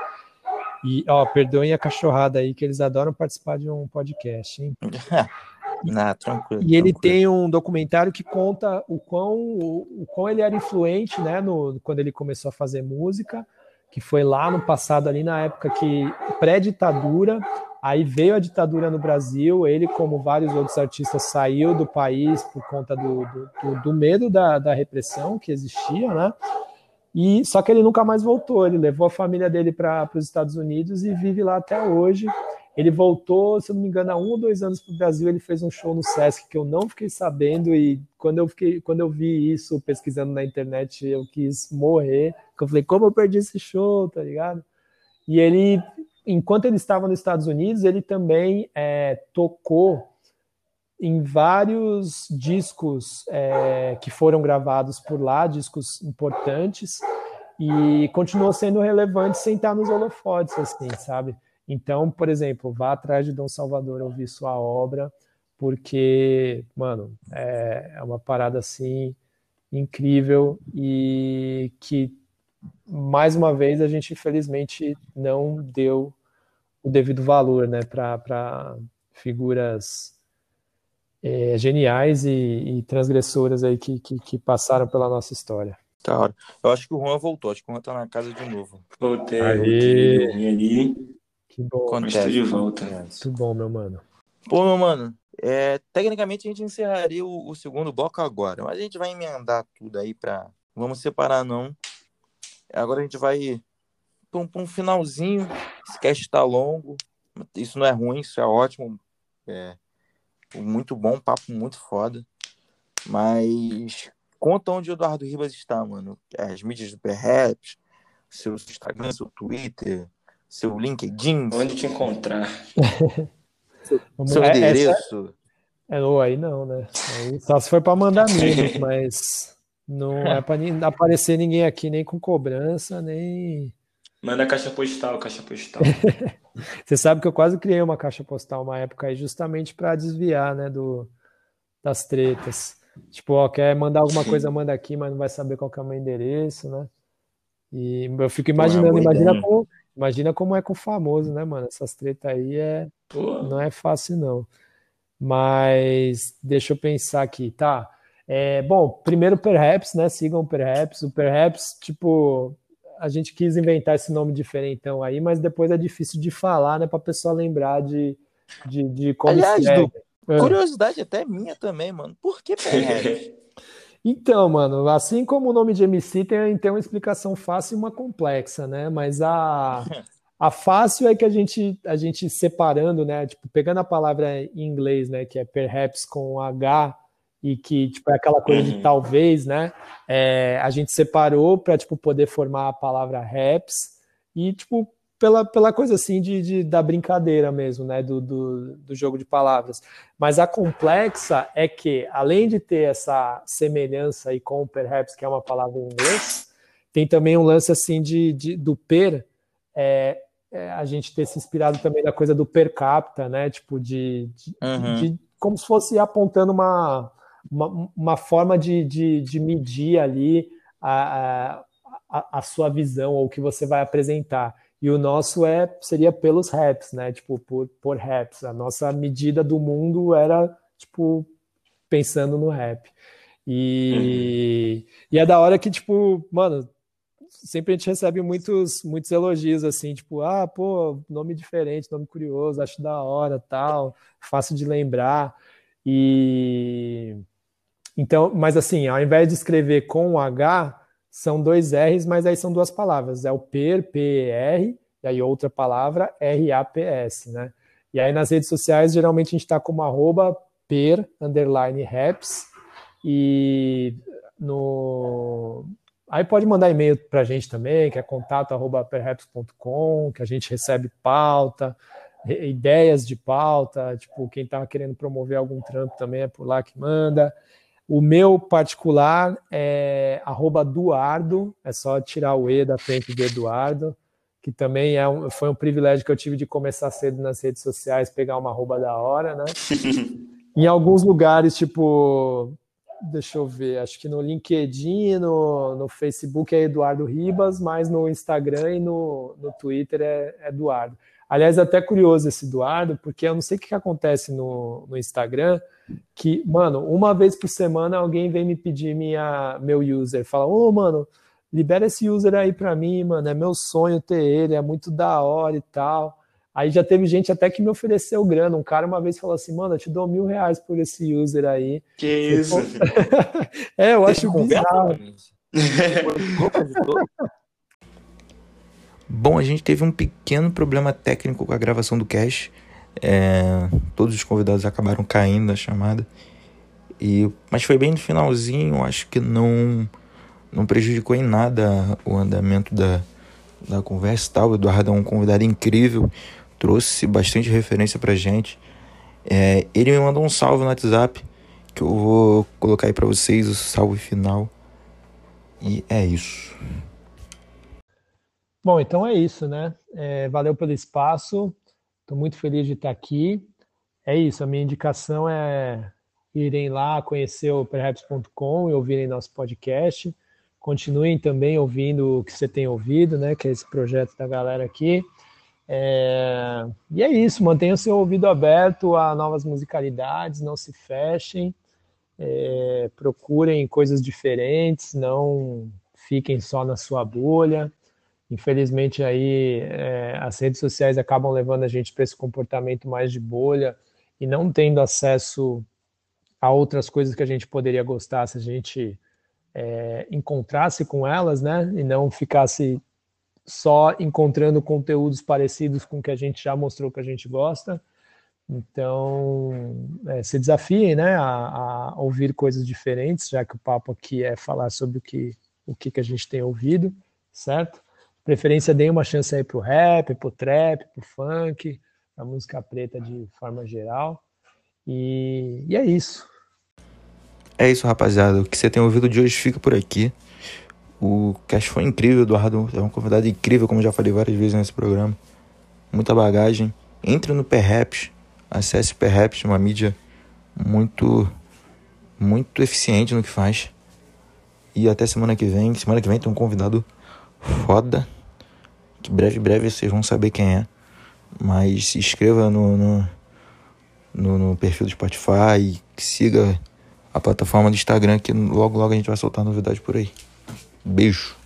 E, ó, perdoem a cachorrada aí, que eles adoram participar de um podcast, hein? Não, tranquilo. E ele tranquilo. tem um documentário que conta o quão, o, o quão ele era influente, né, no, quando ele começou a fazer música, que foi lá no passado, ali na época que pré-ditadura, aí veio a ditadura no Brasil, ele, como vários outros artistas, saiu do país por conta do, do, do medo da, da repressão que existia, né? E só que ele nunca mais voltou. Ele levou a família dele para os Estados Unidos e vive lá até hoje. Ele voltou, se não me engano, há um ou dois anos para o Brasil. Ele fez um show no Sesc que eu não fiquei sabendo. E quando eu, fiquei, quando eu vi isso pesquisando na internet, eu quis morrer. Eu falei, como eu perdi esse show, tá ligado? E ele, enquanto ele estava nos Estados Unidos, ele também é, tocou em vários discos é, que foram gravados por lá, discos importantes, e continuou sendo relevante sem estar nos holofotes, assim, sabe? Então, por exemplo, vá atrás de Dom Salvador ouvir sua obra, porque, mano, é, é uma parada assim incrível e que, mais uma vez, a gente infelizmente não deu o devido valor né, para figuras é, geniais e, e, transgressoras aí que, que, que, passaram pela nossa história. Tá. Eu acho que o Juan voltou, acho que o Juan tá na casa de novo. Voltei, voltei ali. Que bom. Acontece, de volta. Muito bom, meu mano. Pô, meu mano, é, tecnicamente a gente encerraria o, o, segundo bloco agora, mas a gente vai emendar tudo aí pra. Vamos separar, não. Agora a gente vai pra um, pra um finalzinho. Esse cast tá longo. Isso não é ruim, isso é ótimo. É muito bom, papo muito foda. Mas conta onde o Eduardo Ribas está, mano. As mídias do Perhaps, seu Instagram, seu Twitter, seu LinkedIn. Onde te encontrar? seu, é, endereço. É, aí não, né? Aí só se for para mandar mimos, mas não é para aparecer ninguém aqui nem com cobrança, nem. Manda caixa postal, caixa postal. Você sabe que eu quase criei uma caixa postal uma época aí justamente para desviar, né, do, das tretas. Tipo, ó, quer mandar alguma coisa, manda aqui, mas não vai saber qual é o meu endereço, né? E eu fico imaginando, Pô, imagina como, imagina como é com o famoso, né, mano? Essas tretas aí é, não é fácil, não. Mas deixa eu pensar aqui, tá? É, bom, primeiro Perhaps, né? Sigam o Perhaps. O Perhaps, tipo, a gente quis inventar esse nome diferentão aí, mas depois é difícil de falar, né? Pra pessoa lembrar de, de, de como Aliás, do, é. curiosidade até minha também, mano. Por que Perhaps? Então, mano, assim como o nome de MC tem, tem uma explicação fácil e uma complexa, né? Mas a, a fácil é que a gente, a gente separando, né? Tipo, pegando a palavra em inglês, né? Que é perhaps com H, e que tipo, é aquela coisa de uhum. talvez, né? É, a gente separou para tipo, poder formar a palavra raps e tipo, pela, pela coisa assim de, de da brincadeira mesmo, né? Do, do, do, jogo de palavras. Mas a complexa é que, além de ter essa semelhança aí com perhaps, que é uma palavra em inglês, tem também um lance assim de, de do per. É, é, a gente ter se inspirado também na coisa do per capita, né? Tipo, de, de, uhum. de como se fosse apontando uma, uma, uma forma de, de, de, medir ali a, a, a, sua visão ou o que você vai apresentar. E o nosso é seria pelos raps, né? Tipo, por, por raps. A nossa medida do mundo era, tipo, pensando no rap. E, uhum. e é da hora que, tipo, mano, sempre a gente recebe muitos, muitos elogios, assim, tipo, ah, pô, nome diferente, nome curioso, acho da hora, tal, fácil de lembrar. E então, mas assim, ao invés de escrever com H, são dois R's, mas aí são duas palavras. É o PER, P-E-R, e aí outra palavra, R-A-P-S, né? E aí nas redes sociais, geralmente a gente está como arroba per, underline, raps, e no... Aí pode mandar e-mail para a gente também, que é contato arroba perhaps.com, que a gente recebe pauta, ideias de pauta, tipo, quem estava querendo promover algum trampo também é por lá que manda. O meu particular é Duardo, é só tirar o E da frente de Eduardo, que também é um, foi um privilégio que eu tive de começar cedo nas redes sociais, pegar uma arroba da hora, né? em alguns lugares, tipo, deixa eu ver, acho que no LinkedIn, no, no Facebook é Eduardo Ribas, mas no Instagram e no, no Twitter é, é Eduardo. Aliás, é até curioso esse Eduardo, porque eu não sei o que, que acontece no, no Instagram, que, mano, uma vez por semana alguém vem me pedir minha, meu user, fala, ô, oh, mano, libera esse user aí para mim, mano, é meu sonho ter ele, é muito da hora e tal. Aí já teve gente até que me ofereceu grana. Um cara uma vez falou assim, mano, eu te dou mil reais por esse user aí. Que isso? é, eu acho bizarro. Bom, a gente teve um pequeno problema técnico com a gravação do cast. É, todos os convidados acabaram caindo na chamada. E, mas foi bem no finalzinho, acho que não não prejudicou em nada o andamento da, da conversa tal. O Eduardo é um convidado incrível, trouxe bastante referência pra gente. É, ele me mandou um salve no WhatsApp que eu vou colocar aí pra vocês, o salve final. E é isso. Bom, então é isso, né? É, valeu pelo espaço. Estou muito feliz de estar aqui. É isso, a minha indicação é irem lá conhecer o perhaps.com e ouvirem nosso podcast. Continuem também ouvindo o que você tem ouvido, né? Que é esse projeto da galera aqui. É... E é isso, mantenha o seu ouvido aberto a novas musicalidades, não se fechem, é... procurem coisas diferentes, não fiquem só na sua bolha. Infelizmente aí é, as redes sociais acabam levando a gente para esse comportamento mais de bolha e não tendo acesso a outras coisas que a gente poderia gostar se a gente é, encontrasse com elas, né? E não ficasse só encontrando conteúdos parecidos com o que a gente já mostrou que a gente gosta. Então, é, se desafiem né, a, a, ouvir coisas diferentes, já que o papo aqui é falar sobre o que, o que, que a gente tem ouvido, certo? Preferência, deem uma chance aí pro rap, pro trap, pro funk, a música preta de forma geral. E, e é isso. É isso, rapaziada. O que você tem ouvido de hoje fica por aqui. O cast foi incrível, Eduardo é um convidado incrível, como já falei várias vezes nesse programa. Muita bagagem. Entre no Perhaps, acesse Perhaps, uma mídia muito muito eficiente no que faz. E até semana que vem. Semana que vem tem um convidado foda. Que breve, breve vocês vão saber quem é. Mas se inscreva no, no, no, no perfil do Spotify e siga a plataforma do Instagram que logo logo a gente vai soltar novidade por aí. Beijo.